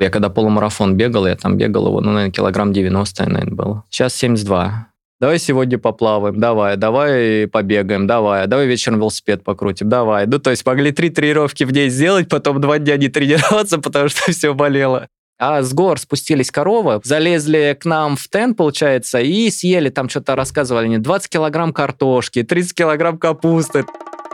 Я когда полумарафон бегал, я там бегал его, ну, наверное, килограмм 90, наверное, было. Сейчас 72. Давай сегодня поплаваем, давай, давай побегаем, давай, давай вечером велосипед покрутим, давай. Ну, то есть могли три тренировки в день сделать, потом два дня не тренироваться, потому что все болело. А с гор спустились коровы, залезли к нам в тент, получается, и съели, там что-то рассказывали, не 20 килограмм картошки, 30 килограмм капусты.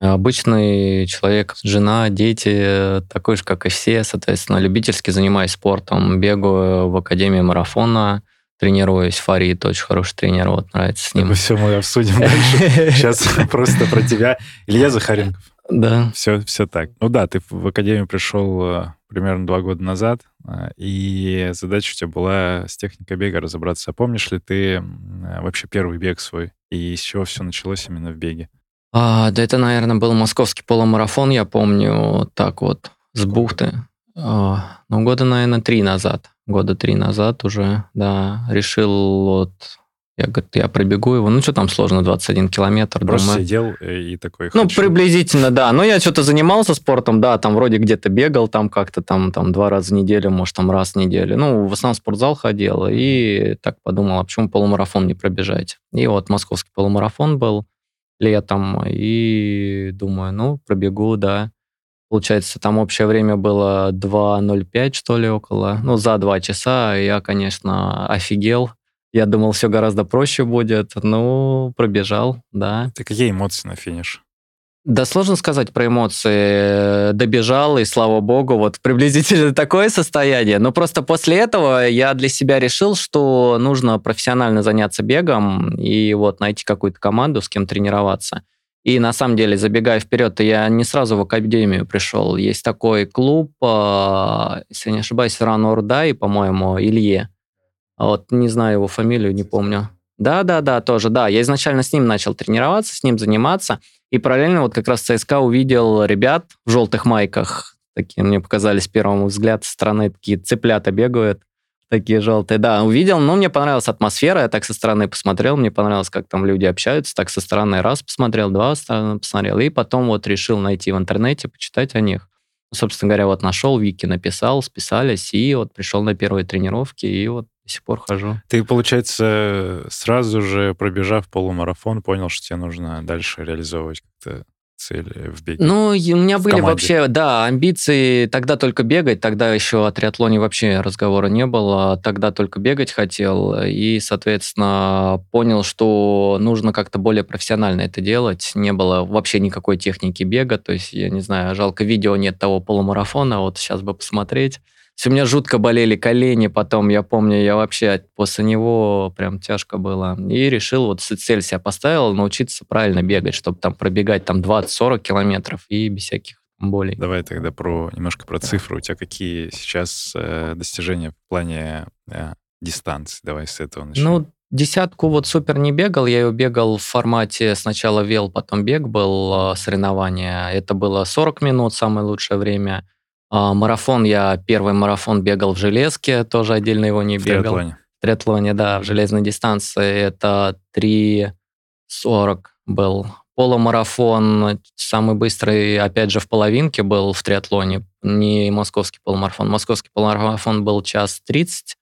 Обычный человек, жена, дети, такой же, как и все, соответственно, любительски занимаюсь спортом, бегаю в Академии марафона, тренируюсь. Фарид очень хороший тренер, вот нравится с ним. Это все мы обсудим дальше. Сейчас просто про тебя. Илья Захаренков. Да. Все, все так. Ну да, ты в Академию пришел э, примерно два года назад, э, и задача у тебя была с техникой бега разобраться. А помнишь ли ты вообще первый бег свой? И с чего все началось именно в беге? А, да это, наверное, был московский полумарафон, я помню, так вот, с бухты. А, ну, года, наверное, три назад. Года три назад уже, да, решил вот... Я, говорю, я пробегу его. Ну, что там сложно, 21 километр. Просто думаю. сидел и такой Ну, хочу. приблизительно, да. Ну, я что-то занимался спортом, да, там вроде где-то бегал, там как-то там, там два раза в неделю, может, там раз в неделю. Ну, в основном в спортзал ходил. И так подумал, а почему полумарафон не пробежать? И вот московский полумарафон был летом, и думаю, ну, пробегу, да. Получается, там общее время было 2.05, что ли, около. Ну, за два часа. Я, конечно, офигел. Я думал, все гораздо проще будет. Ну, пробежал, да. Ты какие эмоции на финиш? Да сложно сказать про эмоции. Добежал, и слава богу, вот приблизительно такое состояние. Но просто после этого я для себя решил, что нужно профессионально заняться бегом и вот найти какую-то команду, с кем тренироваться. И на самом деле, забегая вперед, я не сразу в академию пришел. Есть такой клуб, а, если не ошибаюсь, Ран Ордай, по-моему, Илье. Вот не знаю его фамилию, не помню. Да-да-да, тоже, да. Я изначально с ним начал тренироваться, с ним заниматься. И параллельно вот как раз ЦСКА увидел ребят в желтых майках. Такие мне показались с первого взгляда со стороны, такие цыплята бегают, такие желтые. Да, увидел, но мне понравилась атмосфера, я так со стороны посмотрел, мне понравилось, как там люди общаются, так со стороны раз посмотрел, два стороны посмотрел, и потом вот решил найти в интернете, почитать о них. Собственно говоря, вот нашел, Вики написал, списались, и вот пришел на первые тренировки, и вот до сих пор хожу. Ты, получается, сразу же пробежав полумарафон, понял, что тебе нужно дальше реализовывать как-то цели в беге? Ну, у меня были команде. вообще, да, амбиции тогда только бегать, тогда еще о триатлоне вообще разговора не было, тогда только бегать хотел, и, соответственно, понял, что нужно как-то более профессионально это делать, не было вообще никакой техники бега, то есть, я не знаю, жалко, видео нет того полумарафона, вот сейчас бы посмотреть, у меня жутко болели колени потом, я помню, я вообще после него прям тяжко было. И решил, вот цель себя поставил, научиться правильно бегать, чтобы там пробегать там 20-40 километров и без всяких болей. Давай тогда про немножко про цифры. У тебя какие сейчас э, достижения в плане э, дистанции? Давай с этого начнем. Ну, десятку вот супер не бегал. Я ее бегал в формате сначала вел, потом бег был, э, соревнование. Это было 40 минут, самое лучшее время. А, марафон я первый марафон бегал в железке, тоже отдельно его не в бегал. Триатлоне. В триатлоне, да, в железной дистанции это 3.40 был. Полумарафон самый быстрый, опять же, в половинке был в триатлоне, не московский полумарафон. Московский полумарафон был час 30,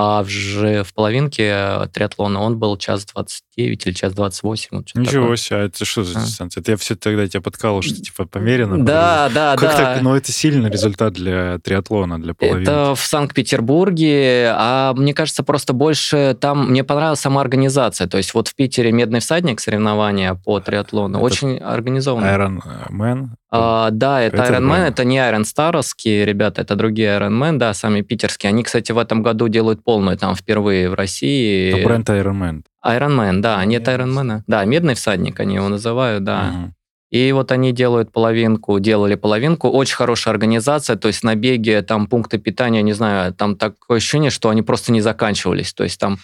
а уже в половинке триатлона он был час 29 или час 28. Вот Ничего такое. себе, а это что за а. дистанция? Это я все тогда тебя подкалывал, что типа померено. Да, да, как да. Так, но это сильный результат для триатлона, для половинки. Это в Санкт-Петербурге, а мне кажется, просто больше там... Мне понравилась сама организация. То есть вот в Питере «Медный всадник» соревнования по триатлону. Это очень организованно. Iron Man? А, да, это, это Iron Man, это не Iron Старовские ребята, это другие Iron Man, да, сами питерские. Они, кстати, в этом году делают полную там впервые в России. Это бренд Iron Man. Iron Man, да, нет Iron Man. Да, Медный всадник они его называют, да. Угу. И вот они делают половинку, делали половинку. Очень хорошая организация, то есть на беге там пункты питания, не знаю, там такое ощущение, что они просто не заканчивались. То есть там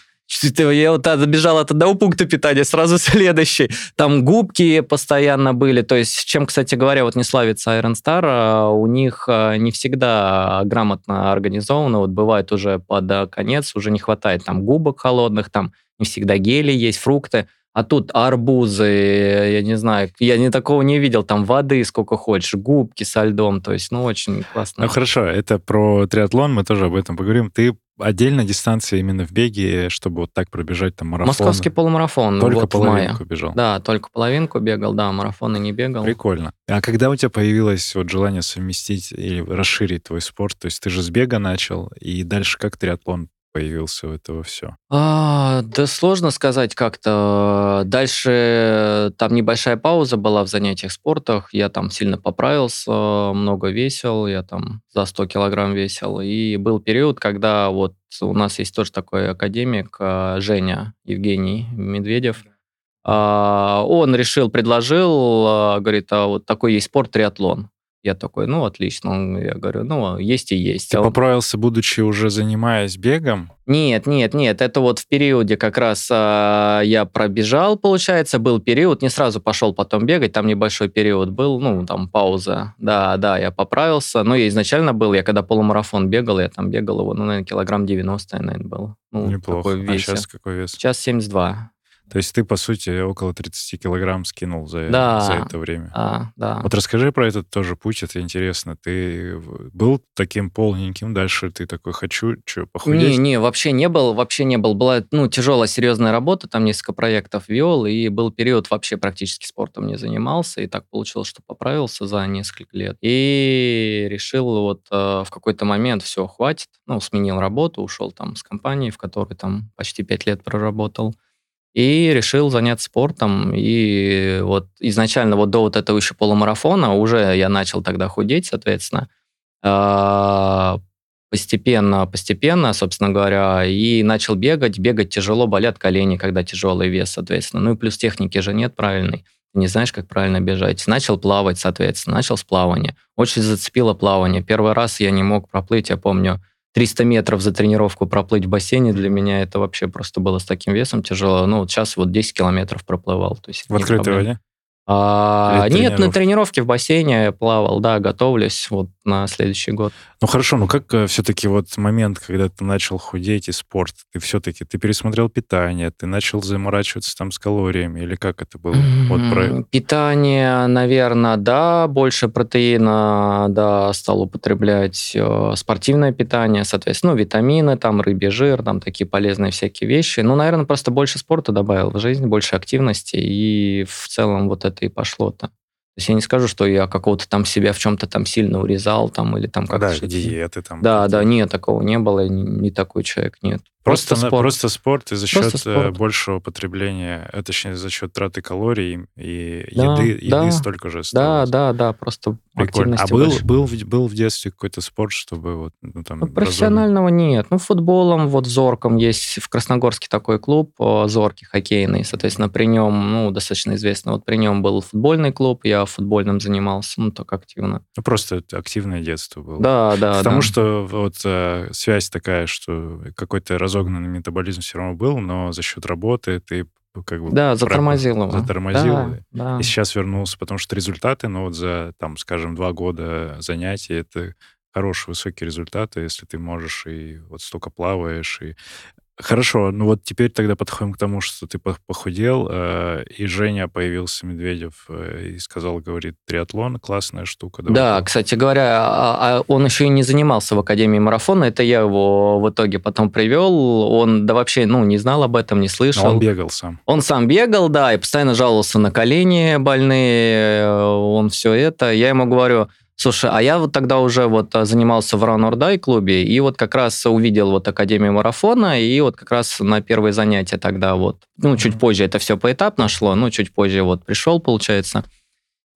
Я вот забежал от одного пункта питания, сразу следующий. Там губки постоянно были. То есть, чем, кстати говоря, вот не славится Iron Star, а у них а, не всегда грамотно организовано. Вот бывает уже под конец, уже не хватает там губок холодных, там не всегда гели есть, фрукты. А тут арбузы, я не знаю, я не такого не видел, там воды сколько хочешь, губки со льдом, то есть, ну, очень классно. Ну, хорошо, это про триатлон, мы тоже об этом поговорим. Ты отдельно дистанция именно в беге, чтобы вот так пробежать там марафон? Московский полумарафон. Только вот половинку бежал? Да, только половинку бегал, да, марафоны не бегал. Прикольно. А когда у тебя появилось вот желание совместить или расширить твой спорт? То есть ты же с бега начал, и дальше как триатлон появился у этого все? А, да сложно сказать как-то. Дальше там небольшая пауза была в занятиях спортах. Я там сильно поправился, много весил, я там за 100 килограмм весил. И был период, когда вот у нас есть тоже такой академик а, Женя Евгений Медведев. А, он решил, предложил, а, говорит, а вот такой есть спорт триатлон. Я такой, ну, отлично. Я говорю, ну, есть и есть. Ты а поправился, будучи уже занимаясь бегом? Нет, нет, нет. Это вот в периоде как раз а, я пробежал, получается, был период, не сразу пошел потом бегать, там небольшой период был, ну, там пауза. Да, да, я поправился. Но я изначально был, я когда полумарафон бегал, я там бегал его, ну, наверное, килограмм 90, наверное, был. Ну, Неплохо. А сейчас какой вес? Сейчас 72. То есть ты, по сути, около 30 килограмм скинул за, да, за это время. Да, да. Вот расскажи про этот тоже путь, это интересно. Ты был таким полненьким, дальше ты такой, хочу, что, похудеть? Не, не, вообще не был, вообще не был. Была, ну, тяжелая, серьезная работа, там несколько проектов вел, и был период вообще практически спортом не занимался, и так получилось, что поправился за несколько лет. И решил вот э, в какой-то момент все, хватит, ну, сменил работу, ушел там с компании, в которой там почти пять лет проработал и решил заняться спортом. И вот изначально вот до вот этого еще полумарафона уже я начал тогда худеть, соответственно. А, постепенно, постепенно, собственно говоря, и начал бегать. Бегать тяжело, болят колени, когда тяжелый вес, соответственно. Ну и плюс техники же нет правильной. Ты не знаешь, как правильно бежать. Начал плавать, соответственно, начал с плавания. Очень зацепило плавание. Первый раз я не мог проплыть, я помню, 300 метров за тренировку проплыть в бассейне для меня это вообще просто было с таким весом тяжело. Ну, вот сейчас вот 10 километров проплывал. То есть в открытой воде? А, нет, на тренировке в бассейне плавал, да, готовлюсь вот на следующий год. Ну хорошо, ну как э, все-таки вот момент, когда ты начал худеть и спорт, ты все-таки, ты пересмотрел питание, ты начал заморачиваться там с калориями, или как это было? Вот про... Питание, наверное, да, больше протеина, да, стал употреблять э, спортивное питание, соответственно, ну, витамины, там, рыбий жир, там, такие полезные всякие вещи. Ну, наверное, просто больше спорта добавил в жизнь, больше активности, и в целом вот это и пошло-то. То есть я не скажу, что я какого-то там себя в чем-то там сильно урезал там или там как-то... Да, диеты там. Да, да, нет, такого не было, не, не такой человек, нет. Просто, просто спорт. Просто спорт и за счет просто э, спорт. большего потребления, э, точнее, за счет траты калорий и да, еды, да, еды столько же осталось. Да, да, да, просто Прикольно. А был, был, был в детстве какой-то спорт, чтобы вот ну, там... Ну, профессионального разумно... нет. Ну, футболом, вот Зорком есть в Красногорске такой клуб Зорки хоккейный, соответственно, при нем, ну, достаточно известно, вот при нем был футбольный клуб, я футбольным занимался, ну, так активно. Ну, просто активное детство было. Да, да, Потому да. что вот э, связь такая, что какой-то раз разогнанный метаболизм все равно был, но за счет работы ты как бы... Да, затормозил его. Затормозил. Да, да. И сейчас вернулся, потому что результаты, ну вот за, там, скажем, два года занятий, это хорошие, высокие результаты, если ты можешь и вот столько плаваешь, и Хорошо, ну вот теперь тогда подходим к тому, что ты похудел, э, и Женя появился, Медведев, э, и сказал, говорит, триатлон, классная штука. Давай да, кстати говоря, а, а он еще и не занимался в Академии марафона, это я его в итоге потом привел, он да вообще, ну, не знал об этом, не слышал. Но он бегал сам. Он сам бегал, да, и постоянно жаловался на колени больные, э, он все это. Я ему говорю, Слушай, а я вот тогда уже вот а, занимался в Ран клубе, и вот как раз увидел вот Академию марафона, и вот как раз на первые занятия тогда вот, ну, чуть позже это все поэтапно шло, ну, чуть позже вот пришел, получается.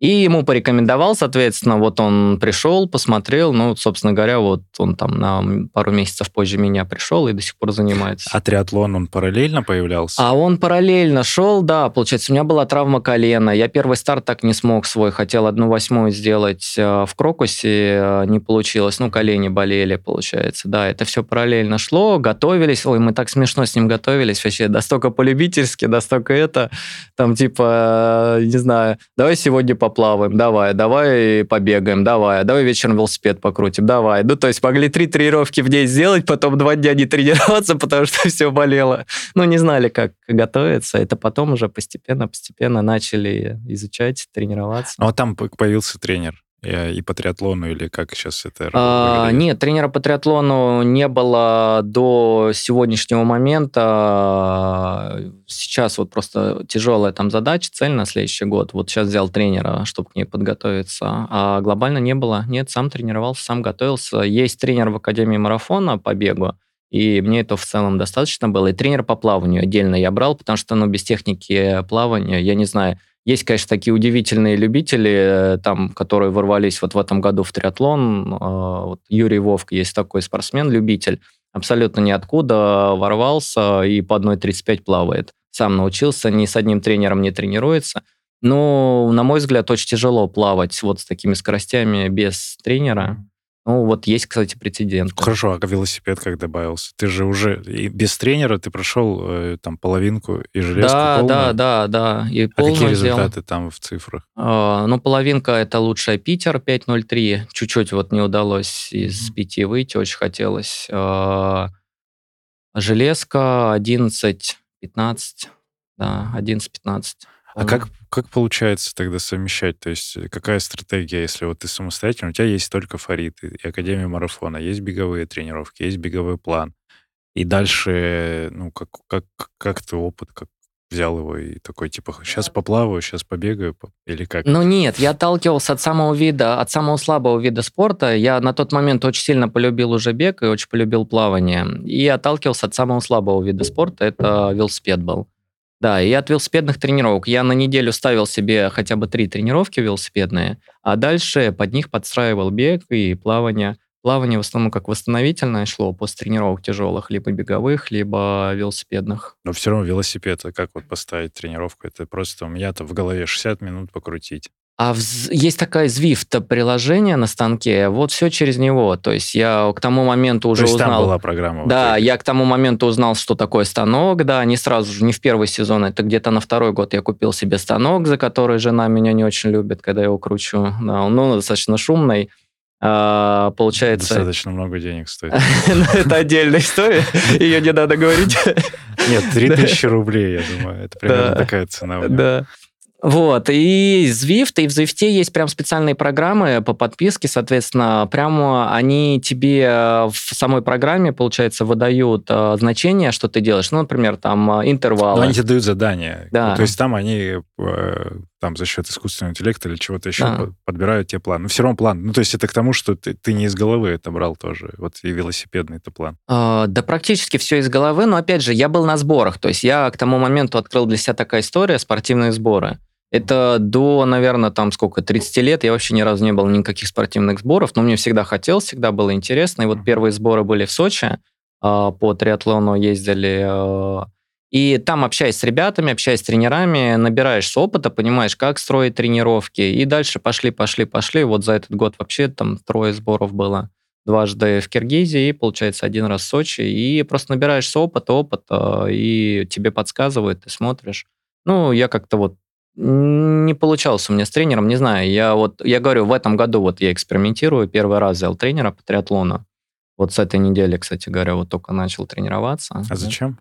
И ему порекомендовал, соответственно, вот он пришел, посмотрел, ну, собственно говоря, вот он там на пару месяцев позже меня пришел и до сих пор занимается. А триатлон, он параллельно появлялся? А он параллельно шел, да, получается, у меня была травма колена, я первый старт так не смог свой, хотел одну восьмую сделать э, в Крокусе, э, не получилось, ну, колени болели, получается, да, это все параллельно шло, готовились, ой, мы так смешно с ним готовились, вообще, настолько полюбительски, настолько это, там, типа, э, не знаю, давай сегодня по поплаваем, давай, давай побегаем, давай, давай вечером велосипед покрутим, давай. Ну, то есть могли три тренировки в день сделать, потом два дня не тренироваться, потому что все болело. Ну, не знали, как готовиться. Это потом уже постепенно-постепенно начали изучать, тренироваться. А там появился тренер. Э, и по триатлону, или как сейчас это а, Нет, тренера по триатлону не было до сегодняшнего момента. Сейчас вот просто тяжелая там задача, цель на следующий год. Вот сейчас взял тренера, чтобы к ней подготовиться. А глобально не было. Нет, сам тренировался, сам готовился. Есть тренер в Академии марафона по бегу, и мне это в целом достаточно было. И тренер по плаванию отдельно я брал, потому что, ну, без техники плавания, я не знаю, есть, конечно, такие удивительные любители, э, там, которые ворвались вот в этом году в триатлон. А, вот Юрий Вовк есть такой спортсмен-любитель, абсолютно ниоткуда ворвался и по 1.35 плавает. Сам научился, ни с одним тренером не тренируется. Но, на мой взгляд, очень тяжело плавать вот с такими скоростями без тренера. Ну, вот есть, кстати, прецедент. Хорошо, а велосипед как добавился? Ты же уже и без тренера ты прошел э, там половинку и железку Да, полную? да, да, да. И а какие результаты сделал. там в цифрах? А, ну, половинка это лучшая Питер 5.03. Чуть-чуть вот не удалось из пяти выйти, очень хотелось. А, железка 11-15. Да, 11-15. А как, как получается тогда совмещать? То есть э, какая стратегия, если вот ты самостоятельно, у тебя есть только Фарид и Академия марафона, есть беговые тренировки, есть беговой план, и дальше, ну, как, как, как ты опыт, как взял его и такой, типа, сейчас поплаваю, сейчас побегаю, или как? Ну нет, я отталкивался от самого вида, от самого слабого вида спорта. Я на тот момент очень сильно полюбил уже бег и очень полюбил плавание. И отталкивался от самого слабого вида спорта, это велосипед был. Да, и от велосипедных тренировок. Я на неделю ставил себе хотя бы три тренировки велосипедные, а дальше под них подстраивал бег и плавание. Плавание в основном как восстановительное шло после тренировок тяжелых, либо беговых, либо велосипедных. Но все равно велосипед, а как вот поставить тренировку? Это просто у меня-то в голове 60 минут покрутить. А в, есть такая Zwift приложение на станке, вот все через него. То есть я к тому моменту уже То есть узнал... там была программа? Да, я к тому моменту узнал, что такое станок, да, не сразу же, не в первый сезон, это где-то на второй год я купил себе станок, за который жена меня не очень любит, когда я его кручу. Да, он ну, достаточно шумный. А, получается... Достаточно много денег стоит. Ну, это отдельная история, ее не надо говорить. Нет, 3000 рублей, я думаю, это примерно такая цена. Да. Вот, и Zwift, и в Zwift есть прям специальные программы по подписке, соответственно, прямо они тебе э, в самой программе, получается, выдают э, значение, что ты делаешь. Ну, например, там э, интервалы. Но они тебе дают задания. Да. То есть там они э, там за счет искусственного интеллекта или чего-то еще да. подбирают тебе план. Но все равно план. Ну, то есть это к тому, что ты, ты не из головы это брал тоже. Вот и велосипедный это план. А, да практически все из головы, но опять же, я был на сборах. То есть я к тому моменту открыл для себя такая история, спортивные сборы. Это до, наверное, там сколько, 30 лет я вообще ни разу не был никаких спортивных сборов, но мне всегда хотелось, всегда было интересно. И вот первые сборы были в Сочи, а, по триатлону ездили, а, и там, общаясь с ребятами, общаясь с тренерами, набираешься опыта, понимаешь, как строить тренировки. И дальше пошли, пошли, пошли. Вот за этот год вообще там трое сборов было. Дважды в Киргизии, получается, один раз в Сочи. И просто набираешься опыта, опыта, и тебе подсказывают, ты смотришь. Ну, я как-то вот не получалось у меня с тренером, не знаю. Я вот, я говорю, в этом году вот я экспериментирую, первый раз взял тренера по триатлону. Вот с этой недели, кстати говоря, вот только начал тренироваться. А зачем?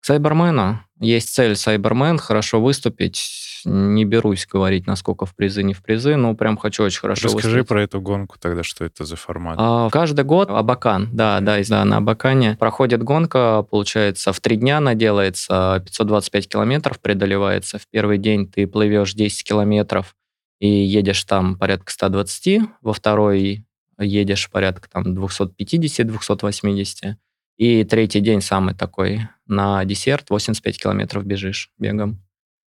Сайбермена. Есть цель Сайбермен, хорошо выступить. Не берусь говорить, насколько в призы, не в призы, но прям хочу очень хорошо Расскажи выступить. про эту гонку тогда, что это за формат. А, каждый год Абакан, да, да, да, на Абакане проходит гонка, получается, в три дня она делается, 525 километров преодолевается. В первый день ты плывешь 10 километров и едешь там порядка 120, во второй едешь порядка там 250-280, и третий день самый такой, на десерт 85 километров бежишь бегом.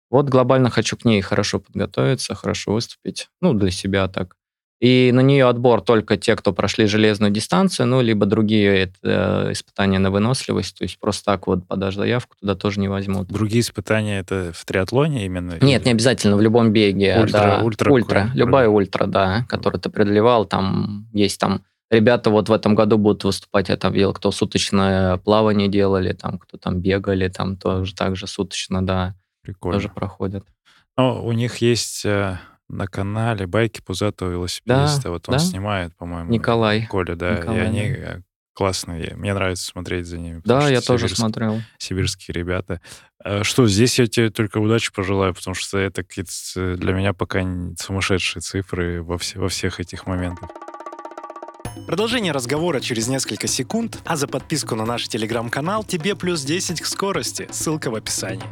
Вот глобально хочу к ней хорошо подготовиться, хорошо выступить. Ну, для себя так. И на нее отбор только те, кто прошли железную дистанцию, ну, либо другие это, э, испытания на выносливость. То есть просто так вот подашь заявку, туда тоже не возьмут. Другие испытания это в триатлоне именно? Нет, не обязательно, в любом беге. Ультра, да. ультра, ультра. Любая ультра, да, которую ты преодолевал. Там есть там Ребята вот в этом году будут выступать, я там видел, кто суточное плавание делали, там, кто там бегали, там тоже так же суточно, да, Прикольно. тоже проходят. Но у них есть э, на канале байки пузатого велосипедиста. вот он да. снимает, по-моему. Николай. Коля, да. Николай, и они да. э, классные. Мне нравится смотреть за ними. Да, я тоже сибирс- смотрел. Сибирские ребята. Э, Что, здесь я тебе только удачи пожелаю, потому что это какие-то э, для меня пока сумасшедшие цифры во, все- во всех этих моментах. Продолжение разговора через несколько секунд, а за подписку на наш телеграм-канал тебе плюс 10 к скорости. Ссылка в описании.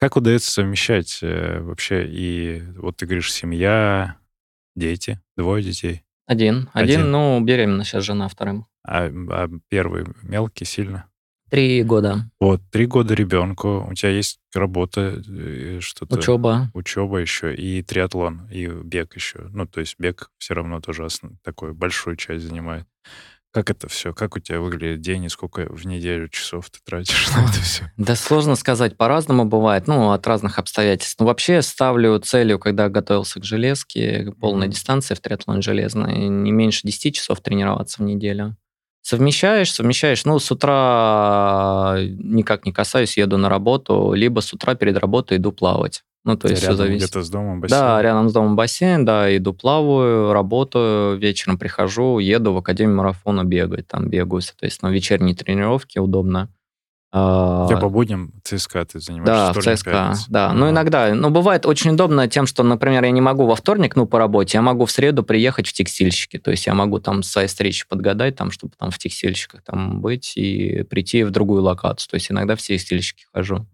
Как удается совмещать э, вообще и, вот ты говоришь, семья, дети, двое детей, Один. Один. Один, ну, беременна сейчас жена вторым. а, а первый мелкий сильно? Три года. Вот, три года ребенку, у тебя есть работа, э, что-то... Учеба. Учеба еще, и триатлон, и бег еще. Ну, то есть бег все равно тоже основ- такую большую часть занимает. Как это все? Как у тебя выглядит день, и сколько в неделю часов ты тратишь на это все? Да сложно сказать, по-разному бывает, ну, от разных обстоятельств. Но вообще я ставлю целью, когда готовился к железке, полная Мгм. дистанция в триатлон железной, не меньше 10 часов тренироваться в неделю. Совмещаешь, совмещаешь. Ну, с утра никак не касаюсь, еду на работу, либо с утра перед работой иду плавать. Ну, то есть все зависит. где-то с домом бассейн? Да, рядом с домом бассейн, да, иду плаваю, работаю, вечером прихожу, еду в Академию марафона бегать, там бегаю, соответственно, вечерние тренировки, удобно. А, У тебя по будням ЦСКА ты занимаешься? да, ЦСКА, да. Ну, Ага. иногда, ну, бывает очень удобно тем, что, например, я не могу во вторник, ну, по работе, я могу в среду приехать в текстильщики, то есть я могу там свои встречи подгадать, там, чтобы там в текстильщиках там быть и прийти в другую локацию, то есть иногда в текстильщики хожу.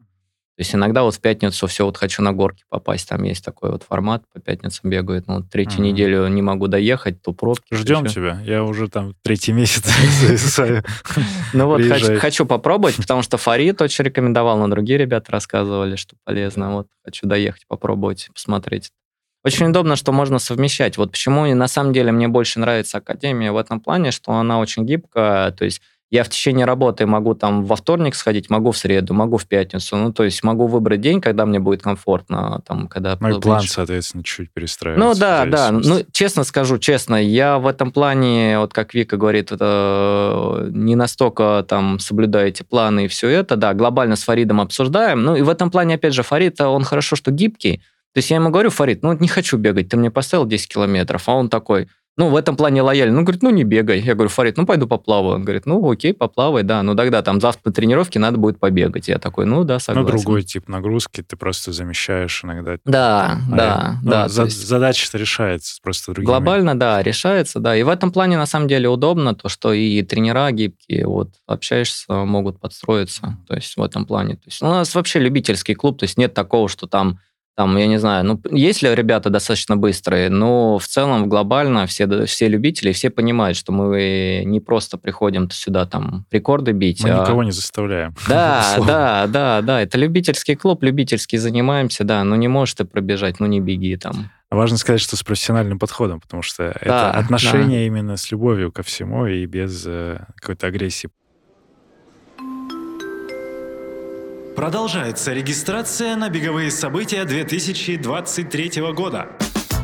То есть иногда вот в пятницу все вот хочу на горки попасть, там есть такой вот формат, по пятницам бегают, ну, вот третью Мгм. неделю не могу доехать, то пробки. Ждем ещё. тебя. Я уже там третий месяц зависаю. Ну вот хочу попробовать, потому что Фарид очень рекомендовал, но другие ребята рассказывали, что полезно. Вот хочу доехать, попробовать, посмотреть. Очень удобно, что можно совмещать. Вот почему и на самом деле мне больше нравится Академия в этом плане, что она очень гибкая. То есть я в течение работы могу там во вторник сходить, могу в среду, могу в пятницу. Ну, то есть могу выбрать день, когда мне будет комфортно, там, когда... Мой меньше план, соответственно, чуть перестраивается. ну да, да. Ну, честно скажу, честно, я в этом плане, вот как Вика говорит, это не настолько там соблюдаю эти планы и все это. Да, глобально с Фаридом обсуждаем. Ну и в этом плане, опять же, Фарид, он хорошо, что гибкий. То есть я ему говорю, Фарид, ну не хочу бегать, ты мне поставил 10 километров, а он такой, ну, в этом плане лояльный. Ну, говорит, ну, не бегай. Я говорю, Фарид, ну, пойду поплаваю. Он говорит, ну, окей, поплавай, да. Ну, тогда там завтра на тренировке надо будет побегать. Я такой, ну, да, Ну, согласен. другой тип нагрузки, ты просто замещаешь иногда. Да, А, да, ну, да. за- есть- Задача-то решается просто другими. Глобально, да, решается, да. И в этом плане, на самом деле, удобно то, что и тренера гибкие, вот, общаешься, могут подстроиться. То есть в этом плане. То есть у нас вообще любительский клуб, то есть нет такого, что там, там, я не знаю, ну, есть ли ребята достаточно быстрые, но в целом, глобально, все, все любители, все понимают, что мы не просто приходим сюда там рекорды бить, Мы а- никого не заставляем. да, да, да, да. Это любительский клуб, любительский занимаемся, да. Ну не можешь ты пробежать, ну не беги там. Важно сказать, что с профессиональным подходом, потому что это Да, отношение именно с любовью ко всему и без э, какой-то агрессии. Продолжается регистрация на беговые события 2023 года.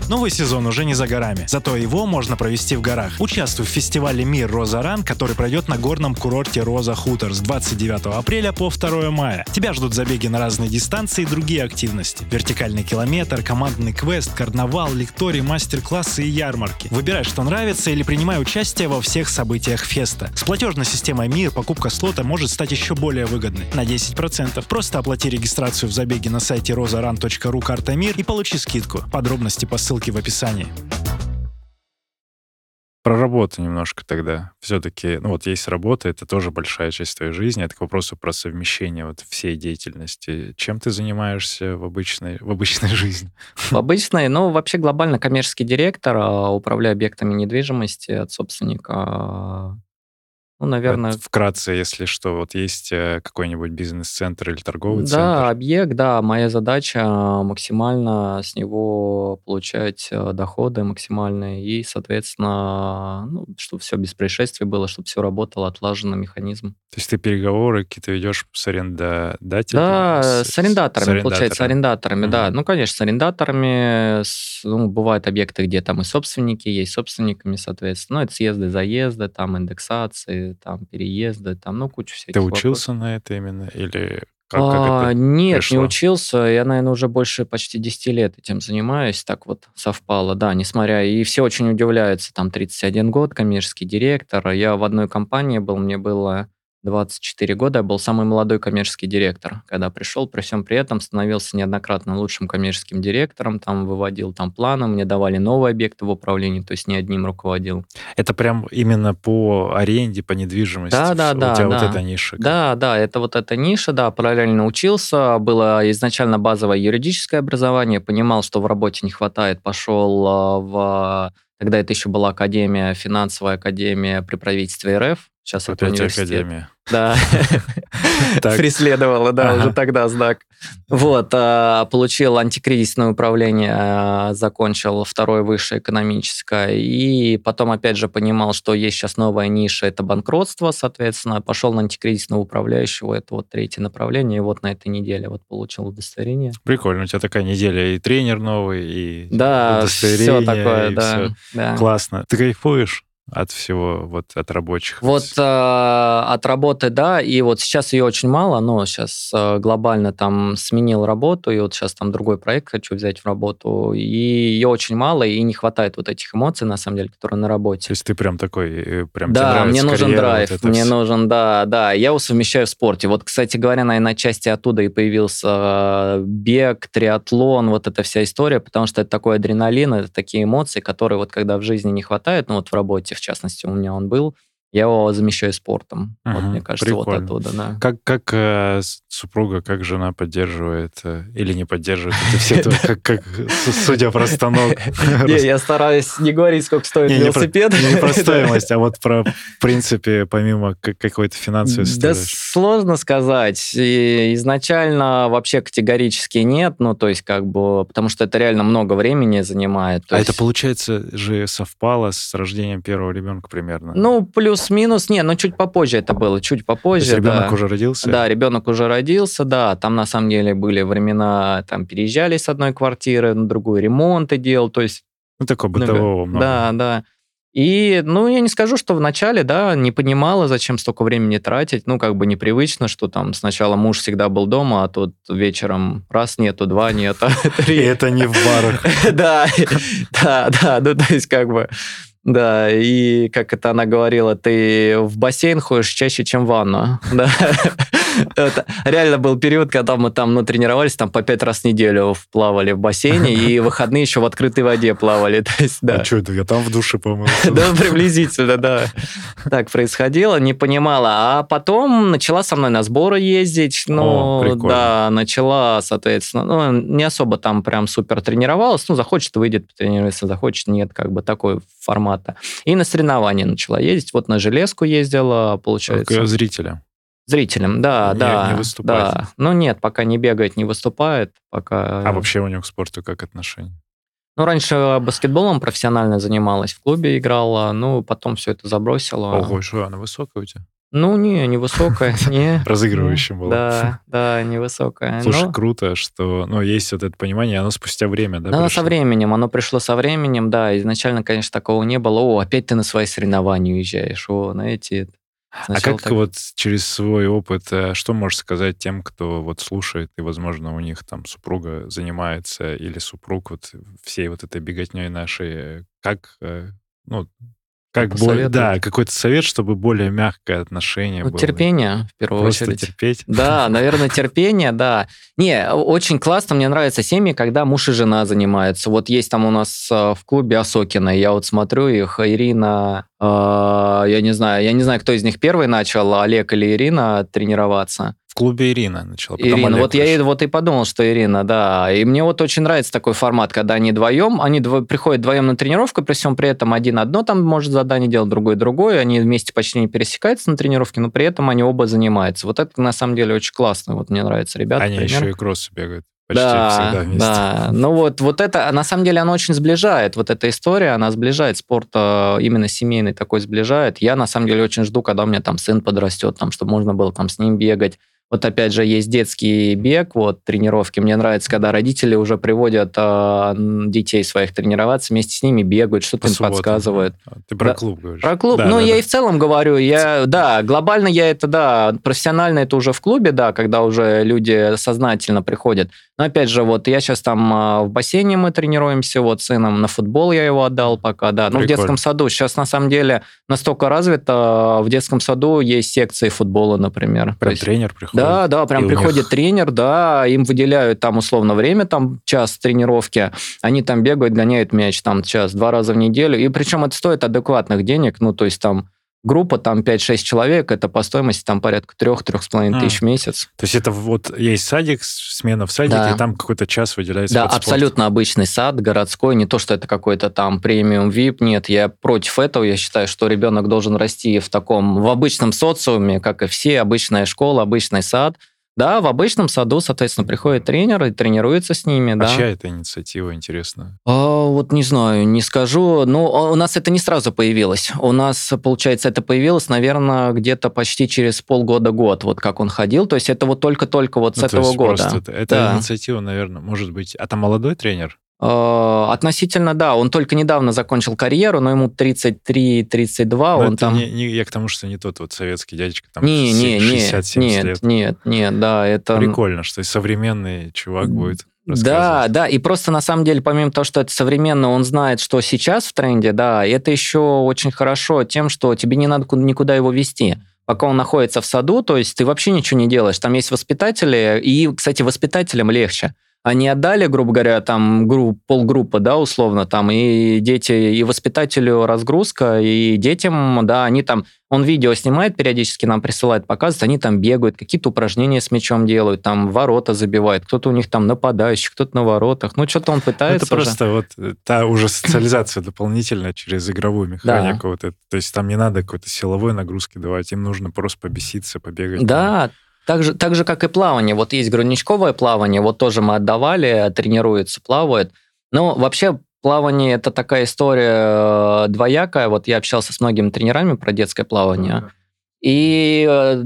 Новый сезон уже не за горами, зато его можно провести в горах. Участвуй в фестивале «Мир Роза Ран», который пройдет на горном курорте Роза Хутор с 29 апреля по 2 мая. Тебя ждут забеги на разные дистанции и другие активности. Вертикальный километр, командный квест, карнавал, лекторий, мастер-классы и ярмарки. Выбирай, что нравится или принимай участие во всех событиях феста. С платежной системой «Мир» покупка слота может стать еще более выгодной. На 10%. Просто оплати регистрацию в забеге на сайте rozaran.ru карта «Мир» и получи скидку. Подробности по ссылке в описании. Про работу немножко тогда. Все-таки, ну вот есть работа, это тоже большая часть твоей жизни. Это к вопросу про совмещение вот всей деятельности. Чем ты занимаешься в обычной, в обычной жизни? В обычной, ну, вообще глобально коммерческий директор, а, управляю объектами недвижимости от собственника. Ну, наверное... Вот вкратце, если что, вот есть э, какой-нибудь бизнес-центр или торговый Да, центр? объект, да. Моя задача максимально с него получать э, доходы максимальные и, соответственно, ну, чтобы все без происшествий было, чтобы все работало, отлаженно механизм. То есть ты переговоры какие-то ведешь с арендодателем? Да, с, арендаторами, получается, с арендаторами, да. Мгм. Ну, конечно, с арендаторами. с- ну, бывают объекты, где там и собственники есть, собственниками, соответственно. Ну, это съезды, заезды, там индексации, там переезды, там, ну, куча всяких Ты вопросов. учился на это именно? Или как, как А, это нет, пришло? не учился. Я, наверное, уже больше почти 10 лет этим занимаюсь. Так вот совпало, да, несмотря... И все очень удивляются. Там 31 год, коммерческий директор. Я в одной компании был, мне было 24 года. Я был самый молодой коммерческий директор. Когда пришел, при всем при этом становился неоднократно лучшим коммерческим директором. Там выводил там планы, мне давали новые объекты в управлении, то есть не одним руководил. Это прям именно по аренде, по недвижимости? Да, да, да, У тебя вот да. эта ниша? Да, да, это вот эта ниша, да, параллельно учился, было изначально базовое юридическое образование, понимал, что в работе не хватает, пошел а, в... Тогда это еще была академия, финансовая академия при правительстве РФ, сейчас это Опять университет. академия. Да, преследовала, да, уже тогда знак. Вот, а, получил антикризисное управление, а, закончил второе высшее экономическое, и потом, опять же, понимал, что есть сейчас новая ниша, это банкротство, соответственно, пошел на антикризисного управляющего, это вот третье направление, и вот на этой неделе вот получил удостоверение. Прикольно, у тебя такая неделя, и тренер новый, и Да, удостоверение, все такое, да. Классно. Ты кайфуешь от всего, вот от рабочих? Вот э, от работы, да, и вот сейчас ее очень мало, но сейчас э, глобально там сменил работу, и вот сейчас там другой проект хочу взять в работу, и ее очень мало, и не хватает вот этих эмоций, на самом деле, которые на То работе. есть ты прям такой, э, прям Да, мне нужен карьера, драйв, вот мне всё. нужен, да, да, я его совмещаю в спорте. Вот, кстати говоря, наверное, отчасти оттуда и появился э, бег, триатлон, вот эта вся история, потому что это такой адреналин, это такие эмоции, которые вот когда в жизни не хватает, ну вот в работе, в частности, у меня он был, я его замещаю спортом. Вот, Мгм, мне кажется, вот прикольно. оттуда, да. Как, как э, супруга, как жена поддерживает э, или не поддерживает это все, как, судя по станок. Не, я стараюсь не говорить, сколько стоит про- велосипед. Не про стоимость, а вот про, в принципе, помимо как- какой-то финансовой Да истории. сложно сказать. Изначально вообще категорически нет, ну, то есть как бы, потому что это реально много времени занимает. А это, получается, же совпало с рождением первого ребенка примерно? Ну, плюс-минус, не, ну, чуть попозже это было, чуть То есть попозже, ребенок да. уже родился? Да, ребенок уже родился, да, там на самом деле были времена, там переезжали с одной квартиры на другую, ремонты делал, то есть Ну, такого много. бытового много. Да, да. И, ну, я не скажу, что вначале, да, не понимала, зачем столько времени тратить. Ну, как бы непривычно, что там сначала муж всегда был дома, а тут вечером раз нету, два нету, И три. это не в барах. Да, да, да, ну, то есть как бы... Да, и как это она говорила, ты в бассейн ходишь чаще, чем в ванну. Это реально был период, когда мы там ну, тренировались, там по пять раз в неделю плавали в бассейне, и выходные еще в открытой воде плавали. То есть, да. А что это? Я там в душе помылся. Да, приблизительно, да. Так происходило, не понимала. А потом начала со мной на сборы ездить. Ну, да, начала, соответственно, ну, не особо там прям супер тренировалась. Ну, захочет, выйдет, потренируется, захочет, нет, как бы такой формата. И на соревнования начала ездить. Вот на железку ездила, получается. К зрителям. Зрителям, да, Не- да. не выступать. Да. Ну, нет, пока не бегает, не выступает, пока... А вообще у него к спорту как отношение? Ну, раньше баскетболом профессионально занималась, в клубе играла, ну, потом все это забросила. Ого, что, она высокая у тебя? Ну, не, невысокая, не. Разыгрывающим была. Да, да, невысокая. Слушай, Ну, круто, что ну, есть вот это понимание, оно спустя время, да? да, со пришло? временем, оно пришло со временем, да, изначально, конечно, такого не было. О, опять ты на свои соревнования уезжаешь, о, на эти... А Сначала как так- вот через свой опыт, э, что можешь сказать тем, кто вот слушает, и, возможно, у них там супруга занимается или супруг вот всей вот этой беготней нашей, как, э, ну, как более, да, какой-то совет, чтобы более мягкое отношение Ну, было. терпение, в первую Просто очередь. терпеть. Да, наверное, терпение, да. Не, очень классно, мне нравятся семьи, когда муж и жена занимаются. Вот есть там у нас э, в клубе Осокина, я вот смотрю их, Ирина, э, я не знаю, я не знаю, кто из них первый начал, Олег или Ирина тренироваться. В клубе Ирина начала. Ирина, Олег вот я пришел. вот и подумал, что Ирина, да. И мне вот очень нравится такой формат, когда они вдвоем, они дво- приходят вдвоем на тренировку, при всем при этом один одно там может задание делать, другой другое, они вместе почти не пересекаются на тренировке, но при этом они оба занимаются. Вот это на самом деле очень классно, вот мне нравится, ребята. Они пример. еще и кроссы бегают. Почти да, всегда вместе. да. Ну вот, вот это, на самом деле, оно очень сближает. Вот эта история, она сближает спорт, э, именно семейный такой сближает. Я, на самом деле, очень жду, когда у меня там сын подрастет, там, чтобы можно было там с ним бегать. Вот опять же есть детский бег, вот тренировки. Мне нравится, когда родители уже приводят э, детей своих тренироваться, вместе с ними бегают, что-то По им субботам. подсказывают. А, Ты про Да. клуб говоришь. Про клуб, Да, ну, да, я да. и в целом говорю, я, да, глобально я это, да, профессионально это уже в клубе, да, когда уже люди сознательно приходят. Но опять же, вот я сейчас там а, в бассейне мы тренируемся, вот сыном на футбол я его отдал пока, да. Ну, в детском саду сейчас на самом деле настолько развито, в детском саду есть секции футбола, например. Прям есть- тренер приходит. Да, да, прям и приходит них- тренер, да, им выделяют там условно время, там час тренировки, они там бегают, гоняют мяч там час, два раза в неделю, и причем это стоит адекватных денег, ну, то есть там группа, там 5-6 человек, это по стоимости там порядка 3-3,5 А. тысяч в месяц. То есть это вот есть садик, смена в садике, Да. и там какой-то час выделяется Да, абсолютно обычный сад, городской, не то, что это какой-то там премиум VIP, нет, я против этого, я считаю, что ребенок должен расти в таком, в обычном социуме, как и все, обычная школа, обычный сад, да, в обычном саду, соответственно, приходит тренер и тренируется с ними, А да. чья это инициатива, интересно? А, вот не знаю, не скажу. Ну, у нас это не сразу появилось. У нас, получается, это появилось, наверное, где-то почти через полгода-год, вот как он ходил. То есть это вот только-только вот с Ну, то этого года. это, это Да. инициатива, наверное, может быть... А там молодой тренер? А, Относительно, да, он только недавно закончил карьеру, но ему 33-32, Но он Ну, это там... не, не- я к тому, что не тот вот советский дядечка, там Не, не, не, 60-70 нет, лет. нет, нет, да, это... Прикольно, что и современный чувак будет Да, да, и просто на самом деле, помимо того, что это современно, он знает, что сейчас в тренде, да, это еще очень хорошо тем, что тебе не надо ку- никуда его вести. Пока он находится в саду, то есть ты вообще ничего не делаешь. Там есть воспитатели, и, кстати, воспитателям легче. Они отдали, грубо говоря, там групп, полгруппы, да, условно, там, и дети, и воспитателю разгрузка, и детям, да, они там, он видео снимает периодически, нам присылает, показывает, они там бегают, какие-то упражнения с мячом делают, там ворота забивают, кто-то у них там нападающий, кто-то на воротах, ну, что-то он пытается Это уже. просто вот э, та уже социализация дополнительная через игровую механику. Вот это. То есть там не надо какой-то силовой нагрузки давать, им нужно просто побеситься, побегать. Да, так же, так же, как и плавание. Вот есть грудничковое плавание, вот тоже мы отдавали, тренируются, плавают. Но вообще плавание – это такая история э, двоякая. Вот я общался с многими тренерами про детское плавание. И э,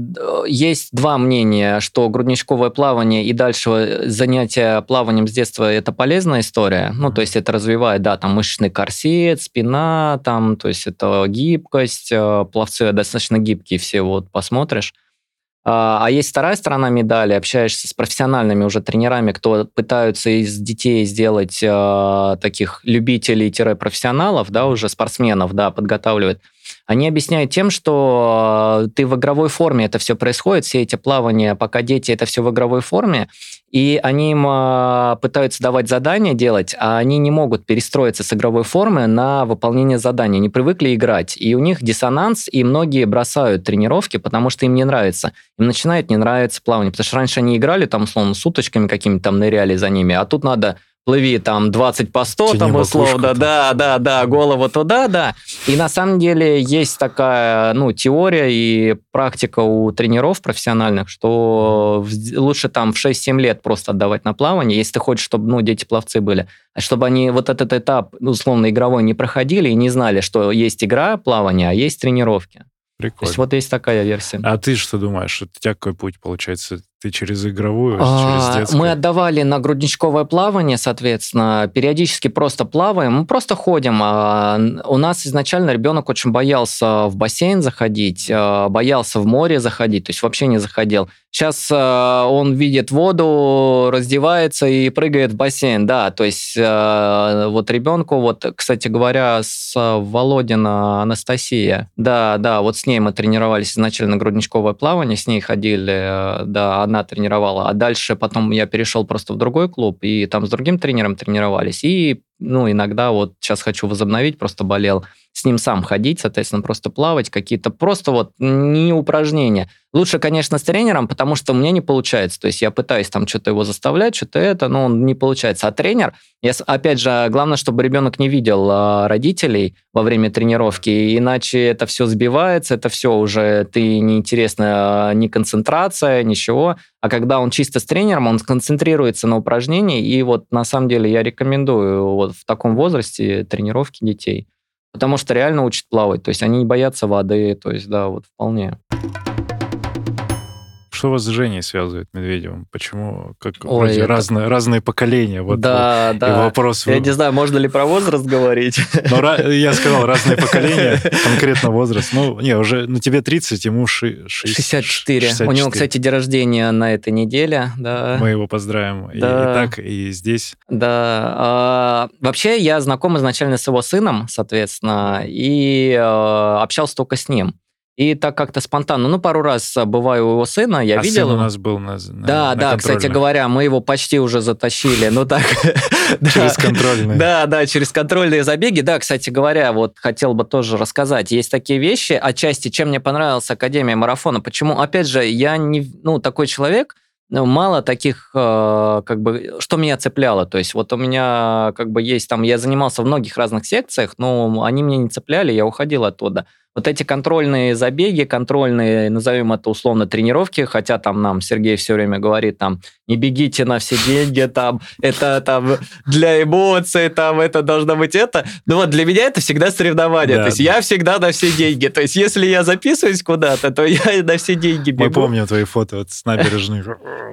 есть два мнения, что грудничковое плавание и дальше занятие плаванием с детства – это полезная история. Ну, то есть это развивает, да, там мышечный корсет, спина, там, то есть это гибкость, э, пловцы достаточно гибкие все, вот посмотришь. А а есть вторая сторона медали, общаешься с профессиональными уже тренерами, кто пытаются из детей сделать э, таких любителей-профессионалов, да, уже спортсменов, да, подготавливают. Они объясняют тем, что э, ты в игровой форме это все происходит, все эти плавания, пока дети это все в игровой форме, и они им э, пытаются давать задания делать, а они не могут перестроиться с игровой формы на выполнение заданий, не привыкли играть. И у них диссонанс, и многие бросают тренировки, потому что им не нравится. Им начинает не нравиться плавание, потому что раньше они играли там, условно, с уточками какими-то там ныряли за ними, а тут надо плыви там 20 по 100, Тяни там условно, да, да, да, голову туда, да. И на самом деле есть такая, ну, теория и практика у тренеров профессиональных, что лучше там в 6-7 лет просто отдавать на плавание, если ты хочешь, чтобы, ну, дети-пловцы были. А чтобы они вот этот этап, ну, условно, игровой не проходили и не знали, что есть игра, плавание, а есть тренировки. То Прикольно. есть вот есть такая версия. А ты что думаешь? У тебя какой путь получается? Ты через игровую, А, через детское? Мы отдавали на грудничковое плавание, соответственно, периодически просто плаваем, мы просто ходим. А, У нас изначально ребенок очень боялся в бассейн заходить, а, боялся в море заходить, то есть вообще не заходил. Сейчас а, он видит воду, раздевается и прыгает в бассейн, да, то есть а, вот ребенку, вот, кстати говоря, с а, Володина Анастасия, да, да, вот с ней мы тренировались изначально грудничковое плавание, с ней ходили, э, да, она тренировала, а дальше потом я перешел просто в другой клуб, и там с другим тренером тренировались, и ну, иногда вот сейчас хочу возобновить, просто болел с ним сам ходить, соответственно, просто плавать, какие-то просто вот не упражнения. Лучше, конечно, с тренером, потому что у меня не получается. То есть я пытаюсь там что-то его заставлять, что-то это, но он не получается. А тренер, я, опять же, главное, чтобы ребенок не видел а, родителей во время тренировки, иначе это все сбивается, это все уже ты неинтересно, ни концентрация, ничего. А когда он чисто с тренером, он сконцентрируется на упражнении, и вот на самом деле я рекомендую вот в таком возрасте тренировки детей потому что реально учат плавать. То есть они не боятся воды, то есть, да, вот вполне. Что вас с Женей связывает Медведевым? Почему? Как Ой, вроде это... разные, разные поколения. Вот, да, вот, да. И вопрос... Я не знаю, можно ли про возраст говорить. Ну, я сказал, разные поколения, конкретно возраст. Ну, не, уже, ну, тебе 30, ему 6, 64. 64. У него, кстати, день рождения на этой неделе. Да. Мы его поздравим. Да. И, и так, и здесь. Да. А, вообще, я знаком изначально с его сыном, соответственно, и а, общался только с ним. И так как-то спонтанно, ну, пару раз бываю у его сына, я а видел... сын у нас был на, на Да, на да, кстати говоря, мы его почти уже затащили, ну так... Через контрольные. Да, да, через контрольные забеги. Да, кстати говоря, вот хотел бы тоже рассказать. Есть такие вещи, отчасти, чем мне понравилась Академия марафона. Почему, опять же, я не, ну, такой человек, ну, мало таких, э, как бы, что меня цепляло. То есть вот у меня, как бы, есть там, я занимался в многих разных секциях, но они меня не цепляли, я уходил оттуда вот эти контрольные забеги, контрольные, назовем это условно, тренировки, хотя там нам Сергей все время говорит, там, не бегите на все деньги, там, это там для эмоций, там, это должно быть это. Ну вот для меня это всегда соревнование, да, то есть да. я всегда на все деньги. То есть если я записываюсь куда-то, то я на все деньги бегу. Мы помним твои фото вот с набережной.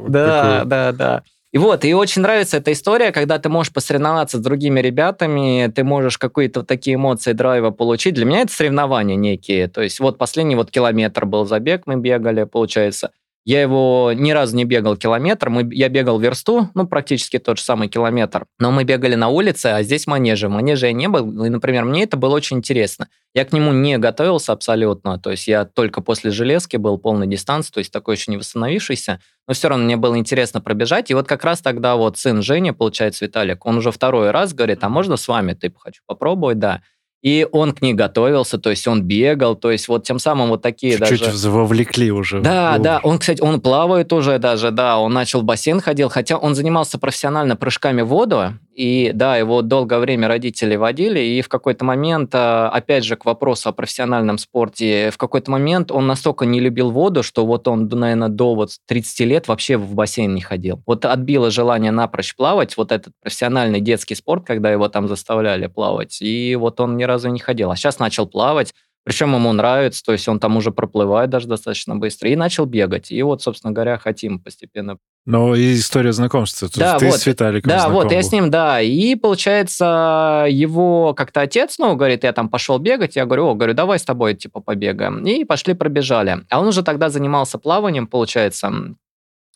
Да, да, да. И вот, и очень нравится эта история, когда ты можешь посоревноваться с другими ребятами, ты можешь какие-то такие эмоции драйва получить. Для меня это соревнования некие. То есть вот последний вот километр был забег, мы бегали, получается. Я его ни разу не бегал километр, мы, я бегал версту, ну, практически тот же самый километр, но мы бегали на улице, а здесь манежи. Манежа я не был, и, например, мне это было очень интересно. Я к нему не готовился абсолютно, то есть я только после железки был полной дистанции, то есть такой еще не восстановившийся, но все равно мне было интересно пробежать, и вот как раз тогда вот сын Женя, получается, Виталик, он уже второй раз говорит, а можно с вами, ты хочу попробовать, да. И он к ней готовился, то есть он бегал, то есть вот тем самым вот такие Чуть-чуть даже... Чуть-чуть вовлекли уже. Да, да, он, кстати, он плавает уже даже, да, он начал в бассейн ходил, хотя он занимался профессионально прыжками в воду, и да, его долгое время родители водили, и в какой-то момент, а, опять же, к вопросу о профессиональном спорте, в какой-то момент он настолько не любил воду, что вот он, наверное, до вот 30 лет вообще в бассейн не ходил. Вот отбило желание напрочь плавать, вот этот профессиональный детский спорт, когда его там заставляли плавать, и вот он ни разу не ходил. А сейчас начал плавать, причем ему нравится, то есть он там уже проплывает даже достаточно быстро. И начал бегать. И вот, собственно говоря, хотим постепенно. Ну, и история знакомства. Да, ты вот, с Виталиком Да, вот, я с ним, да. И, получается, его как-то отец, ну, говорит, я там пошел бегать. Я говорю, о, говорю, давай с тобой, типа, побегаем. И пошли пробежали. А он уже тогда занимался плаванием, получается.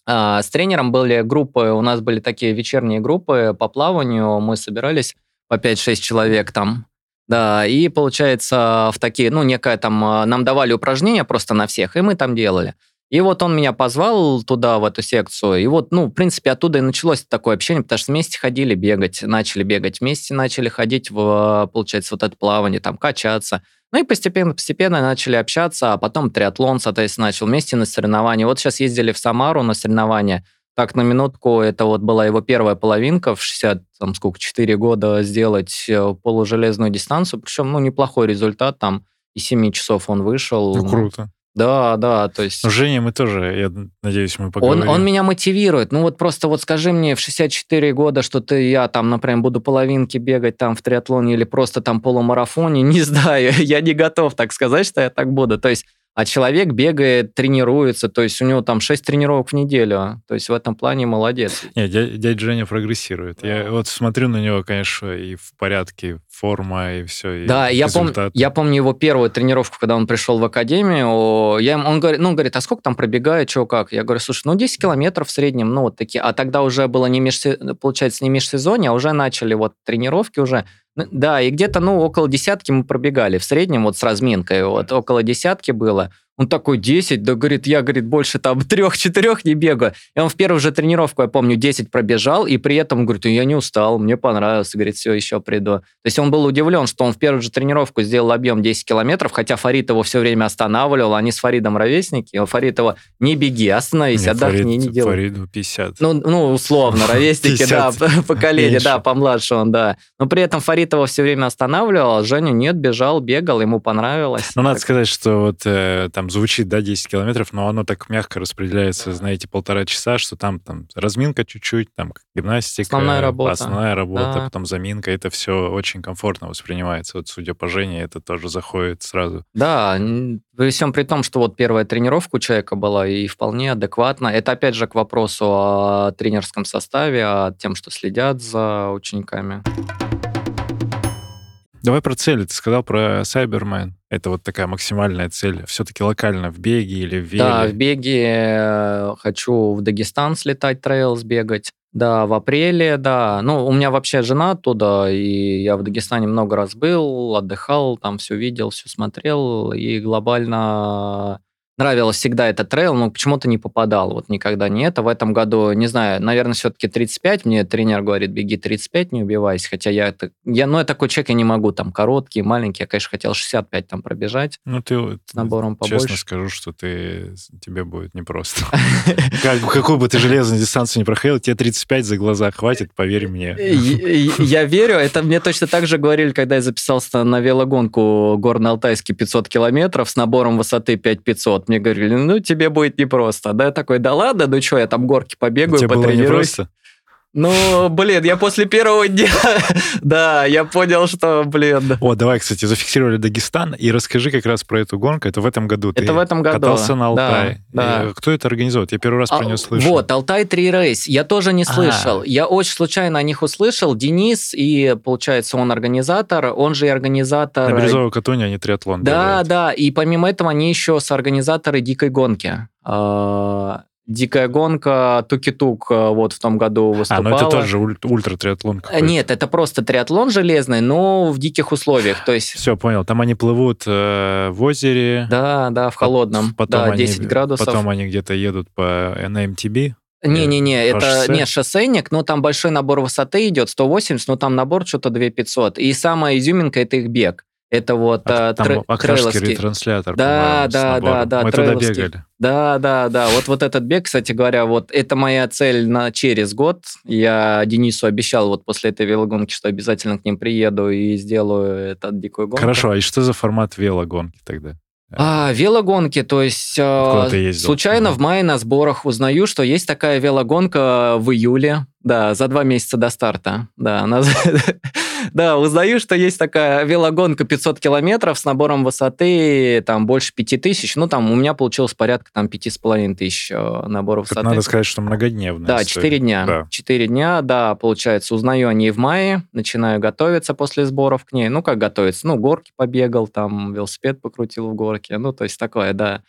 А, с тренером были группы, у нас были такие вечерние группы по плаванию. Мы собирались по 5-6 человек там да, и получается в такие, ну, некое там, а, нам давали упражнения просто на всех, и мы там делали. И вот он меня позвал туда, в эту секцию, и вот, ну, в принципе, оттуда и началось такое общение, потому что вместе ходили бегать, начали бегать вместе, начали ходить в, получается, вот это плавание, там, качаться. Ну и постепенно-постепенно начали общаться, а потом триатлон, соответственно, начал вместе на соревнования. Вот сейчас ездили в Самару на соревнования, так, на минутку, это вот была его первая половинка в 60, там, сколько, 4 года сделать э, полужелезную дистанцию, причем, ну, неплохой результат, там, и 7 часов он вышел. Ну, круто. Да, да, то есть... Ну, Женя, мы тоже, я надеюсь, мы поговорим. Он, он меня мотивирует. Ну, вот просто вот скажи мне в 64 года, что ты, я там, например, буду половинки бегать там в триатлоне или просто там полумарафоне, не знаю, я не готов так сказать, что я так буду. То есть а человек бегает, тренируется, то есть у него там 6 тренировок в неделю. То есть в этом плане молодец. Нет, дядя, дядя Женя прогрессирует. Я вот смотрю на него, конечно, и в порядке, форма, и все. И да, я, пом, я помню его первую тренировку, когда он пришел в академию. Я, он говорит, ну, говорит, а сколько там пробегает, что как? Я говорю, слушай, ну, 10 километров в среднем, ну, вот такие. А тогда уже было не меж, получается, не межсезонье, а уже начали вот тренировки уже. Да, и где-то, ну, около десятки мы пробегали в среднем, вот с разминкой, вот около десятки было. Он такой, 10? Да, говорит, я, говорит, больше там трех-четырех не бегаю. И он в первую же тренировку, я помню, 10 пробежал, и при этом, говорит, я не устал, мне понравилось, говорит, все, еще приду. То есть он был удивлен, что он в первую же тренировку сделал объем 10 километров, хотя Фарид его все время останавливал, они с Фаридом ровесники, и Фарид его, не беги, остановись, Нет, отдохни, Фарид- не делай. Фариду 50. Ну, ну, условно, ровесники, да, 50 поколение, да, помладше он, да. Но при этом Фарид его все время останавливал, а Женю нет, бежал, бегал, ему понравилось. Ну, надо сказать, что вот э, там звучит, да, 10 километров, но оно так мягко распределяется, знаете, полтора часа, что там, там разминка чуть-чуть, там гимнастика, Основная работа. основная работа, Да. потом заминка. Это все очень комфортно воспринимается. Вот судя по Жене, это тоже заходит сразу. Да, при всем при том, что вот первая тренировка у человека была и вполне адекватно. Это опять же к вопросу о тренерском составе, о тем, что следят за учениками. Давай про цели. Ты сказал про Cyberman. Это вот такая максимальная цель. Все-таки локально в беге или в веле. Да, в беге э, хочу в Дагестан слетать, трейл сбегать. Да, в апреле, да. Ну, у меня вообще жена оттуда, и я в Дагестане много раз был, отдыхал, там все видел, все смотрел, и глобально нравилось всегда этот трейл, но почему-то не попадал, вот никогда не это. В этом году, не знаю, наверное, все-таки 35, мне тренер говорит, беги 35, не убивайся, хотя я, это, я, ну, я такой человек, я не могу, там, короткий, маленький, я, конечно, хотел 65 там пробежать Ну, ты с набором побольше. честно скажу, что ты, тебе будет непросто. Как, какую бы ты железную дистанцию не проходил, тебе 35 за глаза хватит, поверь мне. Я верю, это мне точно так же говорили, когда я записался на велогонку горно-алтайский 500 километров с набором высоты 5500. Мне говорили, ну, тебе будет непросто. Да, я такой, да ладно, ну что, я там горки побегаю, потренируюсь. Ну, блин, я после первого дня, да, я понял, что, блин, О, давай, кстати, зафиксировали Дагестан, и расскажи как раз про эту гонку. Это в этом году. Это в этом году, Катался на да, Алтае. да. И Кто это организовывает? Я первый раз про А, него слышу. Вот, Алтай 3 рейс. Я тоже не А. слышал. Я очень случайно о них услышал. Денис, и, получается, он организатор, он же и организатор... На Бирюзовой Катуне они триатлон Да, делают. да, и помимо этого они еще соорганизаторы дикой гонки. А, Дикая гонка Туки-Тук а, вот в том году А, выступала. ну это тоже уль- ультра-триатлон Э, какой-то. Нет, это просто триатлон железный, но в диких условиях. То есть, Все, понял. Там они плывут э, в озере. да, да, в холодном. Потом да, они, 10 градусов. Потом они где-то едут по на MTB. Не-не-не, по это шоссе? не шоссейник, но там большой набор высоты идет, 180, но там набор что-то 2500. И самая изюминка – это их бег. Это вот А э, там тре- ретранслятор, Да, да, да, да, Мы туда бегали. Да, да, да. Вот, вот этот бег, кстати говоря, вот это моя цель на через год. Я Денису обещал вот после этой велогонки, что обязательно к ним приеду и сделаю этот дикую гонку. Хорошо, а и что за формат велогонки тогда? А, велогонки, то есть э, случайно Мгм. в мае на сборах узнаю, что есть такая велогонка в июле, да, за два месяца до старта, да, она- да, узнаю, что есть такая велогонка 500 километров с набором высоты там больше 5000, ну там у меня получилось порядка там 5500 тысяч э, набора Тут высоты. надо сказать, что многодневная Да, история. 4 дня. Да. 4 дня, да, получается, узнаю о ней в мае, начинаю готовиться после сборов к ней. Ну, как готовиться? Ну, горки побегал, там, велосипед покрутил в горке, ну, то есть такое, да.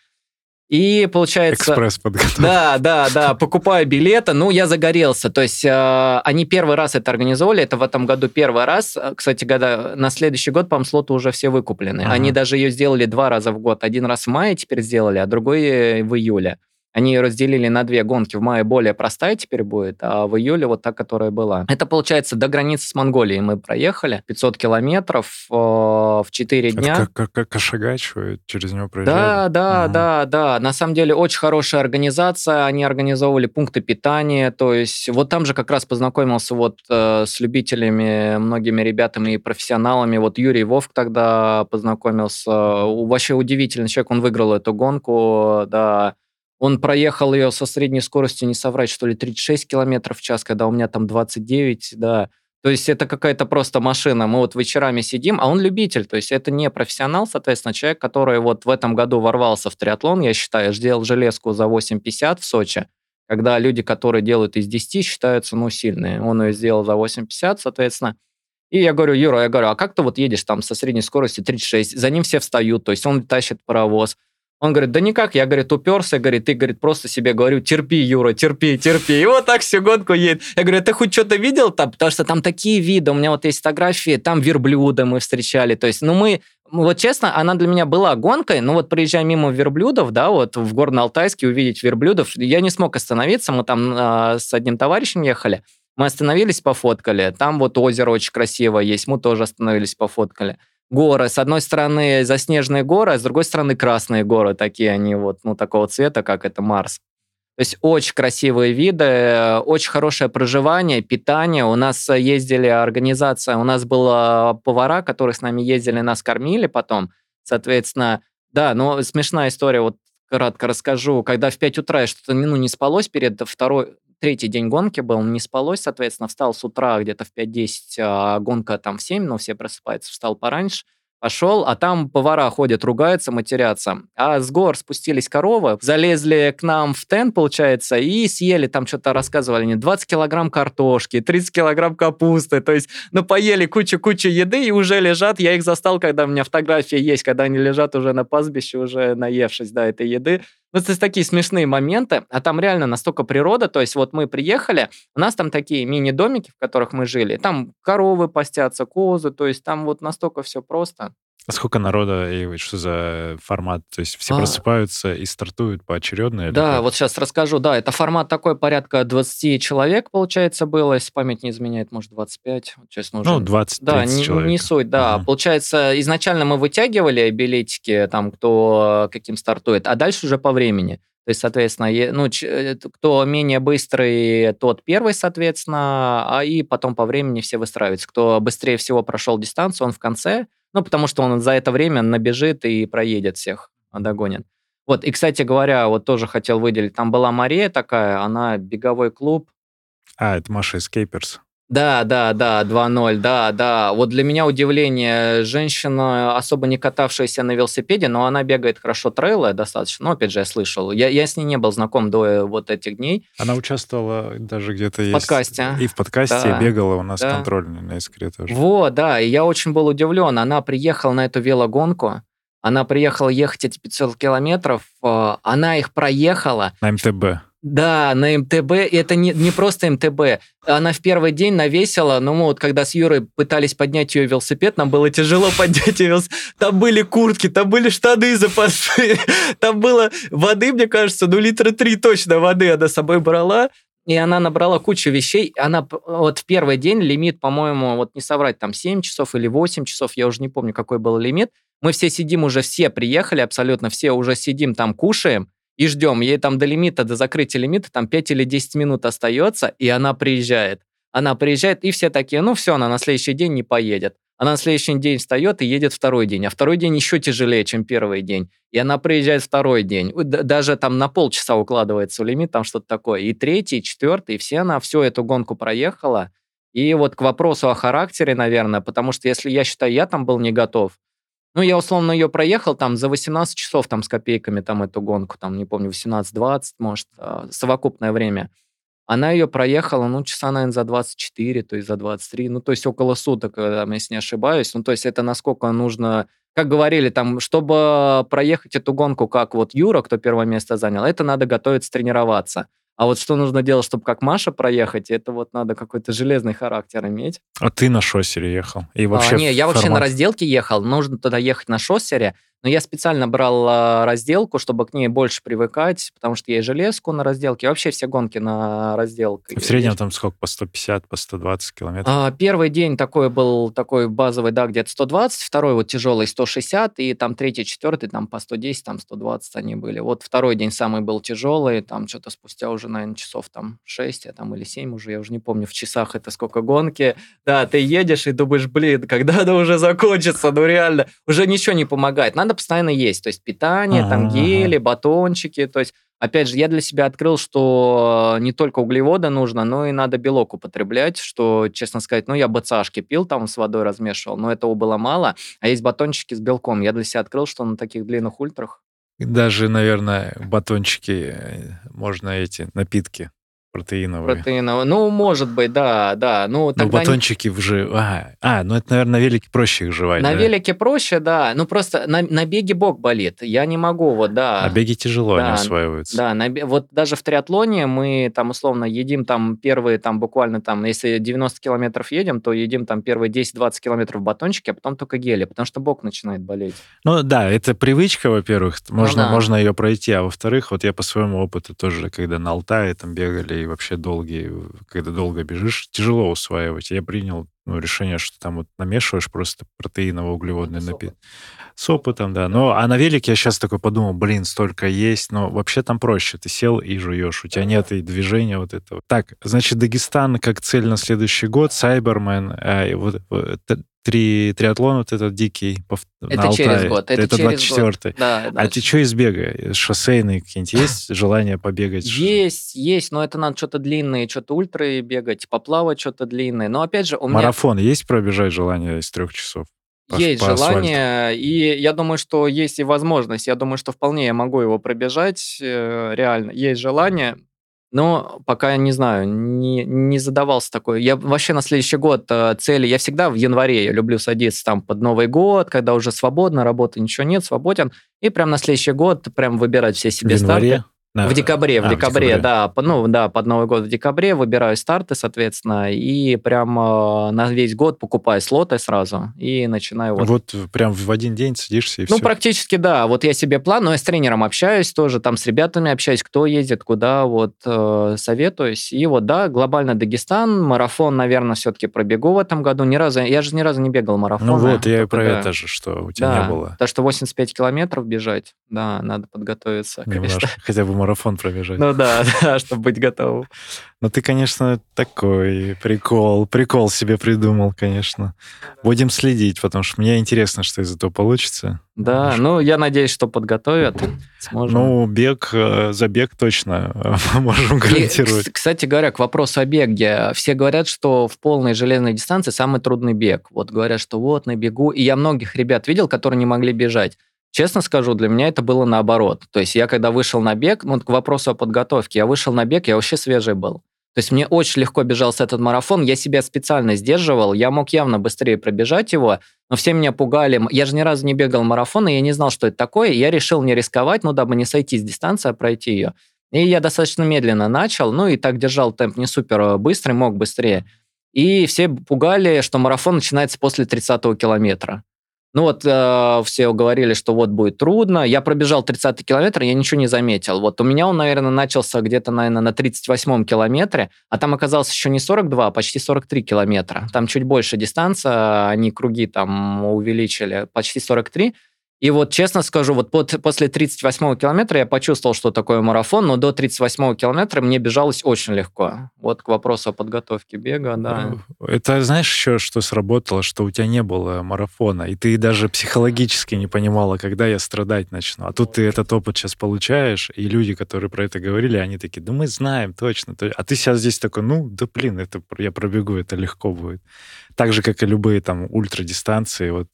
И получается... Экспресс подготовка. Да, да, да, покупаю билеты, ну, я загорелся. То есть э, они первый раз это организовали, это в этом году первый раз. Э, Кстати, года, на следующий год, по-моему, слоты уже все выкуплены. Ага. Они даже ее сделали два раза в год. Один раз в мае теперь сделали, а другой э, в июле. Они ее разделили на две гонки. В мае более простая теперь будет, а в июле вот та, которая была. Это, получается, до границы с Монголией мы проехали. 500 километров э, в 4 Это дня. как, как, как Кашагач, через него Да, проезжали? да, Ага. да, да. На самом деле очень хорошая организация. Они организовывали пункты питания. То есть вот там же как раз познакомился вот э, с любителями, многими ребятами и профессионалами. Вот Юрий Вовк тогда познакомился. Вообще удивительный человек. Он выиграл эту гонку, да. Он проехал ее со средней скоростью, не соврать, что ли, 36 километров в час, когда у меня там 29, да. То есть это какая-то просто машина. Мы вот вечерами сидим, а он любитель. То есть это не профессионал, соответственно, человек, который вот в этом году ворвался в триатлон, я считаю, сделал железку за 8,50 в Сочи, когда люди, которые делают из 10, считаются, ну, сильные. Он ее сделал за 8,50, соответственно. И я говорю, Юра, я говорю, а как ты вот едешь там со средней скоростью 36? За ним все встают, то есть он тащит паровоз. Он говорит, да никак, я, говорит, уперся, говорит, ты, говорит, просто себе говорю, терпи, Юра, терпи, терпи. И вот так всю гонку едет. Я говорю, «А ты хоть что-то видел там? Потому что там такие виды, у меня вот есть фотографии, там верблюда мы встречали. То есть, ну мы, Ну, вот честно, она для меня была гонкой, но вот проезжая мимо верблюдов, да, вот в Горно-Алтайске увидеть верблюдов, я не смог остановиться, мы там э, с одним товарищем ехали, мы остановились, пофоткали, там вот озеро очень красивое есть, мы тоже остановились, пофоткали. Горы, с одной стороны заснеженные горы, а с другой стороны красные горы, такие они вот, ну, такого цвета, как это Марс. То есть очень красивые виды, очень хорошее проживание, питание. У нас ездили организация, у нас было повара, которые с нами ездили, нас кормили потом. Соответственно, да, но смешная история, вот кратко расскажу. Когда в 5 утра я что-то ну, не спалось перед второй, третий день гонки был, не спалось, соответственно, встал с утра где-то в 5-10, а гонка там в 7, но все просыпаются, встал пораньше – Пошел, а там повара ходят, ругаются, матерятся. А с гор спустились коровы, залезли к нам в тент, получается, и съели, там что-то рассказывали, не 20 килограмм картошки, 30 килограмм капусты, то есть, ну, поели кучу-кучу еды и уже лежат. Я их застал, когда у меня фотография есть, когда они лежат уже на пастбище, уже наевшись, да, этой еды. Ну, то есть такие смешные моменты, а там реально настолько природа, то есть вот мы приехали, у нас там такие мини-домики, в которых мы жили, там коровы постятся, козы, то есть там вот настолько все просто. А сколько народа и что за формат? То есть все а... просыпаются и стартуют поочередно? Да, как? вот сейчас расскажу. Да, это формат такой, порядка 20 человек, получается, было. Если память не изменяет, может, 25. Сейчас нужно... Ну, 20 Да, не, человек. не суть, да. Угу. Получается, изначально мы вытягивали билетики, там, кто каким стартует, а дальше уже по времени. То есть, соответственно, ну, э, кто менее быстрый, тот первый, соответственно, а и потом по времени все выстраиваются. Кто быстрее всего прошел дистанцию, он в конце, ну, потому что он за это время набежит и проедет всех, догонит. Вот, и, кстати говоря, вот тоже хотел выделить, там была Мария такая, она беговой клуб. А, это Маша Escapers. Да, да, да, 2-0, да, да. Вот для меня удивление, женщина, особо не катавшаяся на велосипеде, но она бегает хорошо трейлы достаточно. Но, опять же, я слышал. Я, я с ней не был знаком до вот этих дней. Она участвовала даже где-то в подкасте. И в подкасте да. бегала у нас да. контрольный на Искре тоже. Вот, да, и я очень был удивлен. Она приехала на эту велогонку, она приехала ехать эти 500 километров, э, она их проехала. На МТБ. Да, на МТБ. И это не, не просто МТБ. Она в первый день навесила, ну, мы вот когда с Юрой пытались поднять ее велосипед, нам было тяжело поднять ее велосипед. Там были куртки, там были штаны запасные, там было воды, мне кажется, ну, литра три точно воды она с собой брала. И она набрала кучу вещей. Она вот в первый день лимит, по-моему, вот не соврать, там 7 часов или 8 часов, я уже не помню, какой был лимит. Мы все сидим уже, все приехали, абсолютно все уже сидим там, кушаем и ждем. Ей там до лимита, до закрытия лимита там 5 или 10 минут остается, и она приезжает. Она приезжает, и все такие, ну все, она на следующий день не поедет. Она на следующий день встает и едет второй день. А второй день еще тяжелее, чем первый день. И она приезжает второй день. Даже там на полчаса укладывается в лимит, там что-то такое. И третий, и четвертый, и все она всю эту гонку проехала. И вот к вопросу о характере, наверное, потому что если я считаю, я там был не готов, ну, я условно ее проехал там за 18 часов там с копейками там эту гонку, там, не помню, 18-20, может, а, совокупное время. Она ее проехала, ну, часа, наверное, за 24, то есть за 23, ну, то есть около суток, э, если не ошибаюсь. Ну, то есть это насколько нужно, как говорили, там, чтобы проехать эту гонку, как вот Юра, кто первое место занял, это надо готовиться, тренироваться. А вот что нужно делать, чтобы как Маша проехать, это вот надо какой-то железный характер иметь. А ты на шоссере ехал? И вообще а, не, я формат... вообще на разделке ехал. Нужно туда ехать на шоссере. Но я специально брал а, разделку, чтобы к ней больше привыкать, потому что я и железку на разделке, вообще все гонки на разделке. В среднем там сколько? По 150, по 120 километров? А, первый день такой был, такой базовый, да, где-то 120, второй вот тяжелый 160, и там третий, четвертый, там по 110, там 120 они были. Вот второй день самый был тяжелый, там что-то спустя уже, наверное, часов там 6 а там или 7 уже, я уже не помню в часах это сколько гонки. Да, ты едешь и думаешь, блин, когда она уже закончится, ну реально, уже ничего не помогает. Надо надо постоянно есть. То есть питание, ага, там гели, батончики. То есть, опять же, я для себя открыл, что не только углеводы нужно, но и надо белок употреблять, что, честно сказать, ну, я БЦАшки пил, там с водой размешивал, но этого было мало. А есть батончики с белком. Я для себя открыл, что на таких длинных ультрах даже, наверное, батончики, э, можно эти напитки Протеиновые. Протеиновые. Ну, может быть, да, да. Ну, Ну, тогда не- батончики уже... А, а, ну это, наверное, на велике проще их жевать, на да? велике проще, да. Ну, просто на, на беге бок болит. Я не могу, вот, да. На беге тяжело Да, они усваиваются. Да, на вот даже в триатлоне мы там условно едим там первые там буквально там, если 90 километров едем, то едим там первые 10-20 километров батончики, а потом только гели, потому что бок начинает болеть. Ну да, это привычка, во-первых, можно, да. можно ее пройти, а во-вторых, вот я по своему опыту тоже, когда на Алтае там бегали и вообще долгие, когда долго бежишь, тяжело усваивать. Я принял ну, решение, что там вот намешиваешь просто протеиново-углеводный напиток. С опытом, да. Но, а на велике я сейчас такой подумал, блин, столько есть, но вообще там проще. Ты сел и жуешь, у тебя нет и движения вот этого. Так, значит, Дагестан как цель на следующий год, Сайбермен, э, вот, три, триатлон вот этот дикий пов- на Это через Алтае. год, это это через 24 Да, А ты что из бега? Шоссейные какие-нибудь есть? Желание побегать? Есть, есть, но это надо что-то длинное, что-то ультра бегать, поплавать что-то длинное. Но опять же, у меня Марафон есть пробежать желание из трех часов? По- есть по асфальту? желание, и я думаю, что есть и возможность. Я думаю, что вполне я могу его пробежать, э, реально. Есть желание, но пока я не знаю, не, не задавался такой. Я вообще на следующий год э, цели, я всегда в январе, я люблю садиться там под Новый год, когда уже свободно, работы ничего нет, свободен, и прям на следующий год прям выбирать все В себе старты. Да. В декабре, в А, в декабре, декабре. да, ну да, под Новый год в декабре выбираю старты, соответственно, и прям э, на весь год покупаю слоты сразу и начинаю вот. Вот прям в один день садишься и ну, все. практически, да. Вот я себе план, но я с тренером общаюсь тоже, там с ребятами общаюсь, кто ездит, куда, вот э, советуюсь. И вот, да, глобально Дагестан, марафон, наверное, все-таки пробегу в этом году. Ни разу, я же ни разу не бегал марафон. Ну вот, я и про это же, что у тебя Да, не было. то, что 85 километров бежать, да, надо подготовиться, конечно. Немножко, хотя бы марафон пробежать. Ну да, да, чтобы быть готовым. Но ты, конечно, такой прикол, прикол себе придумал, конечно. Будем следить, потому что мне интересно, что из этого получится. Да, ну я надеюсь, что подготовят. Сможем. Ну, бег, э, забег точно э, можем И, гарантировать. кс- кстати говоря, к вопросу о беге. Все говорят, что в полной железной дистанции самый трудный бег. Вот говорят, что вот на бегу. И я многих ребят видел, которые не могли бежать. Честно скажу, для меня это было наоборот. То есть я когда вышел на бег, ну, к вопросу о подготовке, я вышел на бег, я вообще свежий был. То есть мне очень легко бежался этот марафон, я себя специально сдерживал, я мог явно быстрее пробежать его, но все меня пугали. Я же ни разу не бегал марафон, и я не знал, что это такое, я решил не рисковать, ну, дабы не сойти с дистанции, а пройти ее. И я достаточно медленно начал, ну и так держал темп не супер э, быстрый, мог быстрее. И все пугали, что марафон начинается после 30-го километра. Ну вот э, все говорили, что вот будет трудно. Я пробежал 30 километр, я ничего не заметил. Вот у меня он, наверное, начался где-то, наверное, на 38-м километре, а там оказалось еще не 42, а почти 43 километра. Там чуть больше дистанция, они круги там увеличили, почти 43. И вот честно скажу, вот под- после 38 километра я почувствовал, что такое марафон, но до 38 километра мне бежалось очень легко. Вот к вопросу о подготовке бега, да. Это знаешь еще, что сработало, что у тебя не было марафона, и ты даже психологически не понимала, когда я страдать начну. А тут ты этот опыт сейчас получаешь, и люди, которые про это говорили, они такие, да мы знаем точно. то- А ты сейчас здесь такой, ну да блин, это я пробегу, это легко будет. Так же, как и любые там ультрадистанции, вот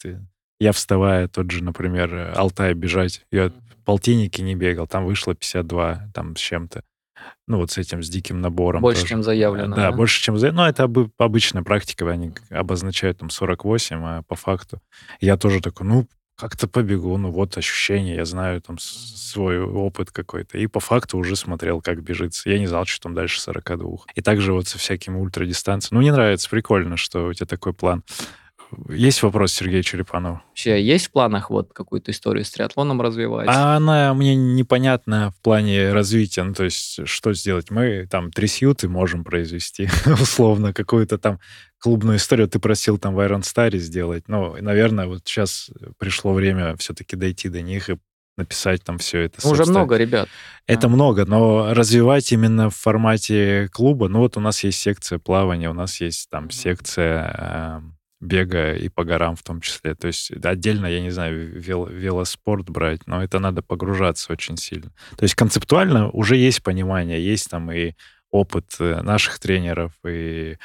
я вставая, тот же, например, Алтай бежать, я полтинники не бегал, там вышло 52, там с чем-то. Ну, вот с этим, с диким набором. Больше, тоже. чем заявлено. Да, больше, чем заявлено. Ну, это обы- обычная практика, они обозначают там 48, а по факту я тоже такой, ну, как-то побегу, ну, вот ощущение, я знаю там свой опыт какой-то. И по факту уже смотрел, как бежится. Я не знал, что там дальше 42. И также вот со всякими ультрадистанциями. Ну, мне нравится, прикольно, что у тебя такой план. Есть вопрос Сергею Черепанову? Вообще, есть в планах вот какую-то историю с триатлоном развивать? А она мне непонятна в плане развития. Ну, то есть, что сделать? Мы там три сьюты можем произвести, условно, какую-то там клубную историю. Ты просил там в Iron Star сделать. Ну, наверное, вот сейчас пришло время все-таки дойти до них и написать там все это. Ну, Уже много ребят. Это много, но развивать именно в формате клуба, ну вот у нас есть секция плавания, у нас есть там секция э, бега и по горам в том числе. То есть отдельно, я не знаю, вел- велоспорт брать, но это надо погружаться очень сильно. То есть концептуально уже есть понимание, есть там и опыт э, наших тренеров, и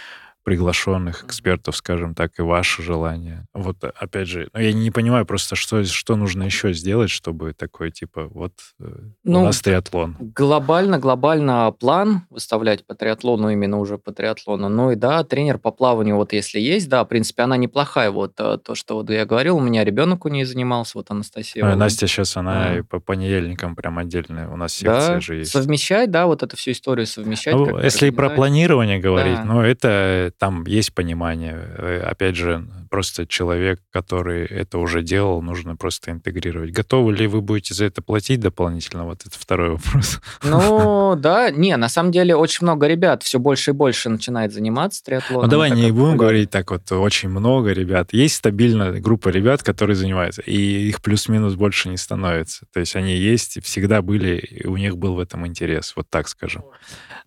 приглашенных экспертов, скажем так, и ваше желание. Вот, опять же, ну, я не понимаю просто, что, что нужно еще сделать, чтобы такой, типа, вот э, ну, у нас триатлон. Глобально, глобально план выставлять по триатлону, именно уже по триатлону. Ну и да, тренер по плаванию, вот если есть, да, в принципе, она неплохая. Вот э, то, что вот я говорил, у меня ребенок у нее занимался, вот Анастасия. А, Настя сейчас, она да. по понедельникам прям отдельная, у нас секция да, же есть. совмещать, да, вот эту всю историю совмещать. Ну, если про планирование говорить, да. ну это там есть понимание. Э, опять же, просто человек, который это уже делал, нужно просто интегрировать. Готовы ли вы будете за это платить дополнительно? Вот это второй вопрос. Ну, да, не, на самом деле очень много ребят все больше и больше начинает заниматься триатлоном. Ну, давай не будем говорить так вот, очень много ребят. Есть стабильная группа ребят, которые занимаются, и их плюс-минус больше не становится. То есть они есть, всегда были, и у них был в этом интерес, вот так скажем.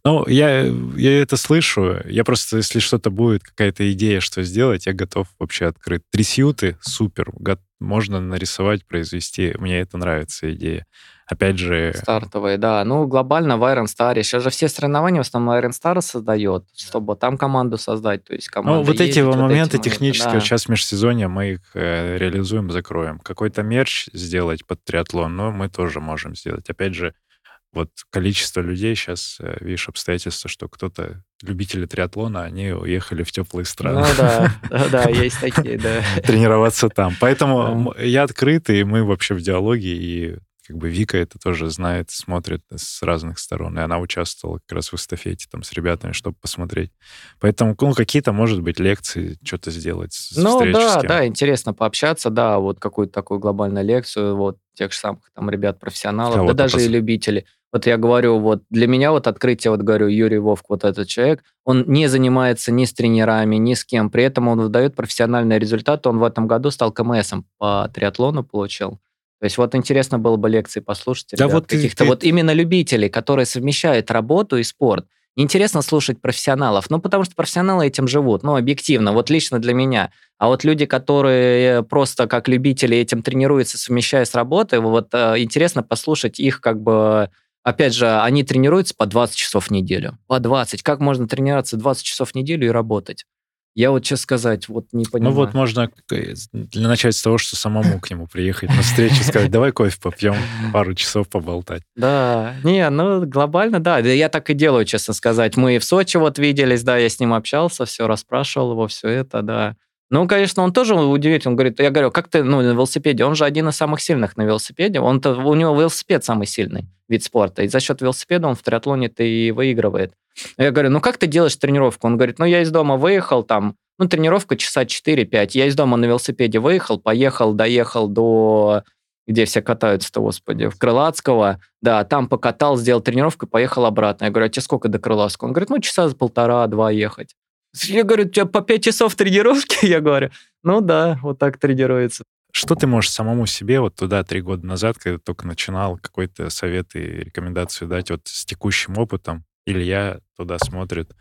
Ну, я, я это слышу. Я просто, если что-то будет, какая-то идея, что сделать, я готов вообще открыть. Три сьюты, супер. Можно нарисовать, произвести. Мне это нравится идея. Опять же... Стартовые, да. Ну, глобально в Iron Star. Сейчас же все соревнования в основном Iron Star создает, чтобы там команду создать. То есть команда Ну, вот эти вот моменты эти технические, да. сейчас межсезонье, мы их э, реализуем, закроем. Какой-то мерч сделать под триатлон, но мы тоже можем сделать. Опять же, вот количество людей сейчас, э, видишь, обстоятельства, что кто-то, любители триатлона, они уехали в теплые страны. Ну да, да, есть такие, да. Тренироваться там. Поэтому я открыт, и мы вообще в диалоге, и как бы Вика это тоже знает, смотрит с разных сторон, и она участвовала как раз в эстафете там с ребятами, чтобы посмотреть. Поэтому, ну, какие-то, может быть, лекции, что-то сделать, Ну, да, да, интересно пообщаться, да, вот какую-то такую глобальную лекцию, вот тех же самых там ребят-профессионалов, да даже пос... и любителей. Вот я говорю, вот для меня вот открытие, вот говорю, Юрий Вовк, вот этот человек, он не занимается ни с тренерами, ни с кем, при этом он выдает профессиональный результат, он в этом году стал КМСом по триатлону получил. То есть вот интересно было бы лекции послушать да ребят, вот каких-то ты... вот именно любителей, которые совмещают работу и спорт. Интересно слушать профессионалов, ну, потому что профессионалы этим живут, ну, объективно, вот лично для меня. А вот люди, которые просто как любители этим тренируются, совмещая с работой, вот э, интересно послушать их как бы Опять же, они тренируются по 20 часов в неделю. По 20. Как можно тренироваться 20 часов в неделю и работать? Я вот, честно сказать, вот не понимаю. Ну вот можно для начать с того, что самому к нему приехать на встречу и сказать, давай кофе попьем, пару часов поболтать. Да, не, ну глобально, да. Я так и делаю, честно сказать. Мы в Сочи вот виделись, да, я с ним общался, все расспрашивал его, все это, да. Ну, конечно, он тоже удивительный. Он говорит, я говорю, как ты, ну, на велосипеде? Он же один из самых сильных на велосипеде. Он-то, у него велосипед самый сильный вид спорта. И за счет велосипеда он в триатлоне-то и выигрывает. Я говорю, ну, как ты делаешь тренировку? Он говорит, ну, я из дома выехал там, ну, тренировка часа 4-5. Я из дома на велосипеде выехал, поехал, доехал до где все катаются-то, господи, в Крылатского, да, там покатал, сделал тренировку поехал обратно. Я говорю, а тебе сколько до Крылатского? Он говорит, ну, часа с полтора-два ехать. Я говорю, у тебя по 5 часов тренировки? Я говорю, ну да, вот так тренируется. Что ты можешь самому себе вот туда три года назад, когда только начинал, какой-то совет и рекомендацию дать вот с текущим опытом? Илья туда смотрит,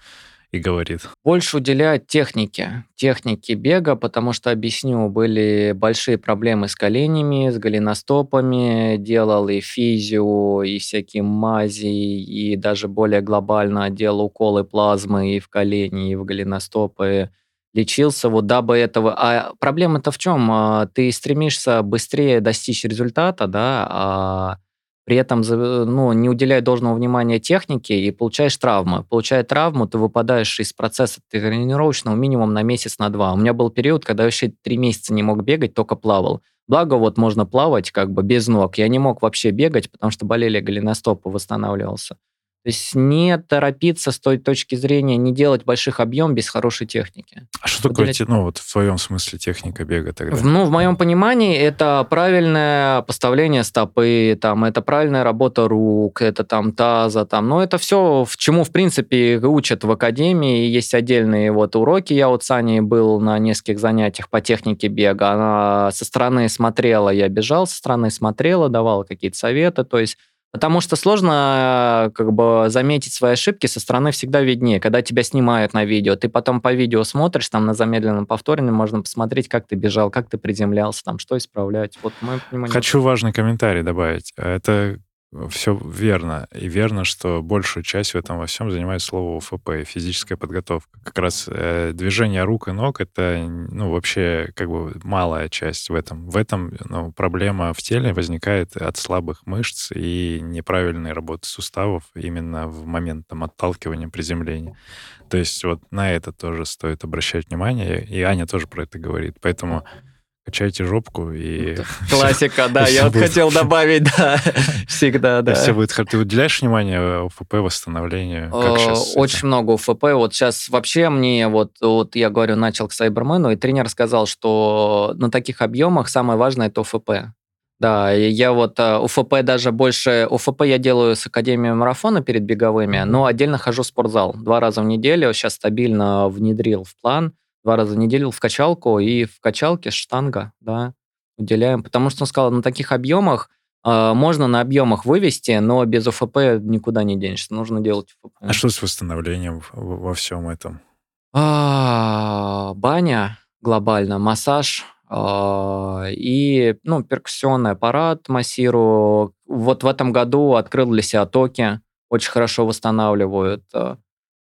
и говорит? Больше уделяют технике, технике бега, потому что, объясню, были большие проблемы с коленями, с голеностопами, делал и физио, и всякие мази, и даже более глобально делал уколы плазмы и в колени, и в голеностопы, лечился вот дабы этого. А проблема-то в чем? А, ты стремишься быстрее достичь результата, да, а при этом ну, не уделяя должного внимания технике и получаешь травмы. Получая травму, ты выпадаешь из процесса тренировочного минимум на месяц, на два. У меня был период, когда я вообще три месяца не мог бегать, только плавал. Благо, вот можно плавать как бы без ног. Я не мог вообще бегать, потому что болели голеностопы, восстанавливался. То есть не торопиться с той точки зрения, не делать больших объем без хорошей техники. А что такое, ну, вот в твоем смысле техника бега тогда? Ну, в моем понимании, это правильное поставление стопы, там, это правильная работа рук, это там таза, там, ну, это все, в чему, в принципе, учат в академии, есть отдельные вот уроки. Я вот с Аней был на нескольких занятиях по технике бега, она со стороны смотрела, я бежал со стороны, смотрела, давала какие-то советы, то есть Потому что сложно как бы заметить свои ошибки со стороны всегда виднее. Когда тебя снимают на видео, ты потом по видео смотришь, там на замедленном повторе можно посмотреть, как ты бежал, как ты приземлялся, там что исправлять. Вот мы понимаем. Хочу важный комментарий добавить. Это все верно. И верно, что большую часть в этом во всем занимает слово УФП, физическая подготовка. Как раз э, движение рук и ног — это, ну, вообще, как бы малая часть в этом. В этом ну, проблема в теле возникает от слабых мышц и неправильной работы суставов именно в момент там, отталкивания, приземления. То есть вот на это тоже стоит обращать внимание, и Аня тоже про это говорит. Поэтому качайте жопку и... Классика, да, я вот хотел добавить, да, всегда, да. Все будет Ты уделяешь внимание УФП, восстановлению? Как сейчас Очень много УФП. Вот сейчас вообще мне, вот, вот я говорю, начал к Сайбермену, и тренер сказал, что на таких объемах самое важное – это УФП. Да, я вот э, УФП даже больше... УФП я делаю с Академией марафона перед беговыми, но отдельно хожу в спортзал. Два раза в неделю сейчас стабильно внедрил в план – два раза в неделю в качалку, и в качалке штанга, да, уделяем. Потому что он сказал, на таких объемах э, можно на объемах вывести, но без УФП никуда не денешься. Нужно делать УФП. А что с восстановлением во всем этом? А, баня глобально, массаж а, и ну, перкуссионный аппарат массирую. Вот в этом году открыл для себя токи, очень хорошо восстанавливают.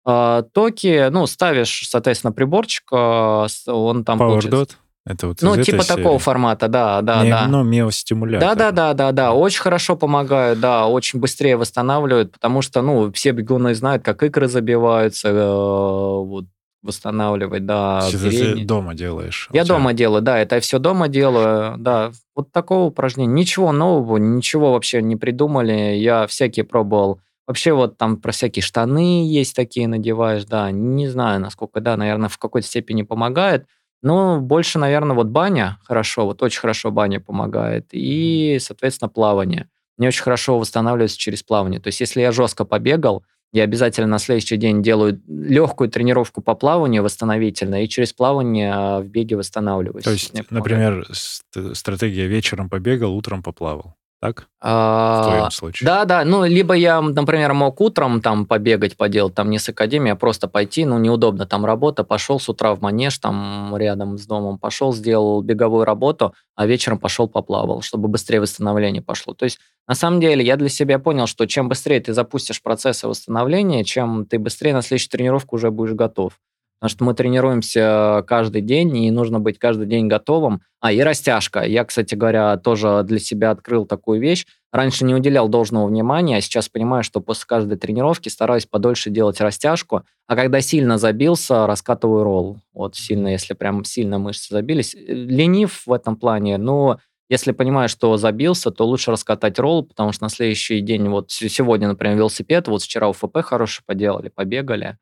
А, токи, ну, ставишь, соответственно, приборчик, а, он там Power Dot? Это вот ну, типа такого формата, да, да, Ми, да. Ну, миостимулятор. Да, да, да, да, да. Очень хорошо помогают, да, очень быстрее восстанавливают, потому что, ну, все бегуны знают, как икры забиваются, э, вот, восстанавливать, да. Ты дома делаешь? Я дома делаю, да, это я все дома делаю, да. Вот такого упражнения. Ничего нового, ничего вообще не придумали. Я всякие пробовал Вообще вот там про всякие штаны есть такие надеваешь, да, не знаю, насколько, да, наверное, в какой-то степени помогает, но больше, наверное, вот баня хорошо, вот очень хорошо баня помогает, и, соответственно, плавание. Мне очень хорошо восстанавливается через плавание. То есть если я жестко побегал, я обязательно на следующий день делаю легкую тренировку по плаванию восстановительно, и через плавание а, в беге восстанавливаюсь. То есть, например, стратегия вечером побегал, утром поплавал так? А, в твоем случае. Да, да. Ну, либо я, например, мог утром там побегать, поделать, там не с академии, а просто пойти, ну, неудобно, там работа, пошел с утра в манеж, там рядом с домом, пошел, сделал беговую работу, а вечером пошел поплавал, чтобы быстрее восстановление пошло. То есть, на самом деле, я для себя понял, что чем быстрее ты запустишь процессы восстановления, чем ты быстрее на следующую тренировку уже будешь готов. Потому что мы тренируемся каждый день, и нужно быть каждый день готовым. А, и растяжка. Я, кстати говоря, тоже для себя открыл такую вещь. Раньше не уделял должного внимания, а сейчас понимаю, что после каждой тренировки стараюсь подольше делать растяжку. А когда сильно забился, раскатываю ролл. Вот сильно, если прям сильно мышцы забились. Ленив в этом плане, но если понимаю, что забился, то лучше раскатать ролл, потому что на следующий день, вот сегодня, например, велосипед, вот вчера УФП хороший поделали, побегали.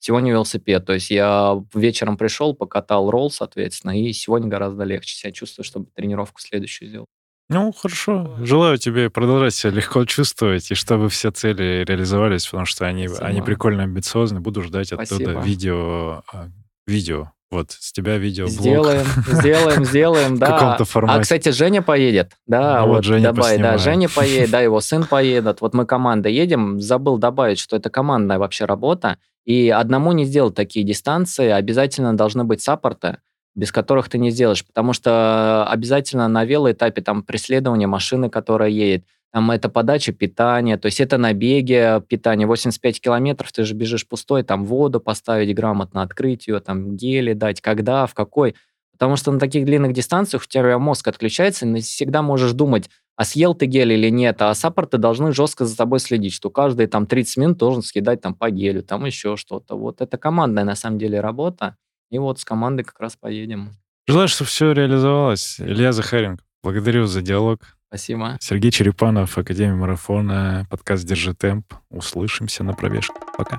Сегодня велосипед. То есть я вечером пришел, покатал ролл, соответственно, и сегодня гораздо легче себя чувствую, чтобы тренировку следующую сделал. Ну, хорошо. Желаю тебе продолжать себя легко чувствовать, и чтобы все цели реализовались, потому что они, они прикольно амбициозны. Буду ждать Спасибо. оттуда видео, а, видео вот, с тебя видео Сделаем, сделаем, сделаем, да. В каком-то формате. А, кстати, Женя поедет, да, ну, вот, вот Женя добавить, да, Женя поедет, да, его сын поедет. Вот мы команда едем, забыл добавить, что это командная вообще работа, и одному не сделать такие дистанции, обязательно должны быть саппорты, без которых ты не сделаешь, потому что обязательно на велоэтапе там преследование машины, которая едет, там это подача питания, то есть это на беге питание, 85 километров, ты же бежишь пустой, там воду поставить грамотно, открыть ее, там гели дать, когда, в какой. Потому что на таких длинных дистанциях у тебя мозг отключается, и всегда можешь думать, а съел ты гель или нет, а саппорты должны жестко за тобой следить, что каждые там 30 минут должен съедать там по гелю, там еще что-то. Вот это командная на самом деле работа, и вот с командой как раз поедем. Желаю, чтобы все реализовалось. Илья Захаренко, благодарю за диалог. Спасибо. Сергей Черепанов, Академия марафона, подкаст «Держи темп». Услышимся на пробежке. Пока.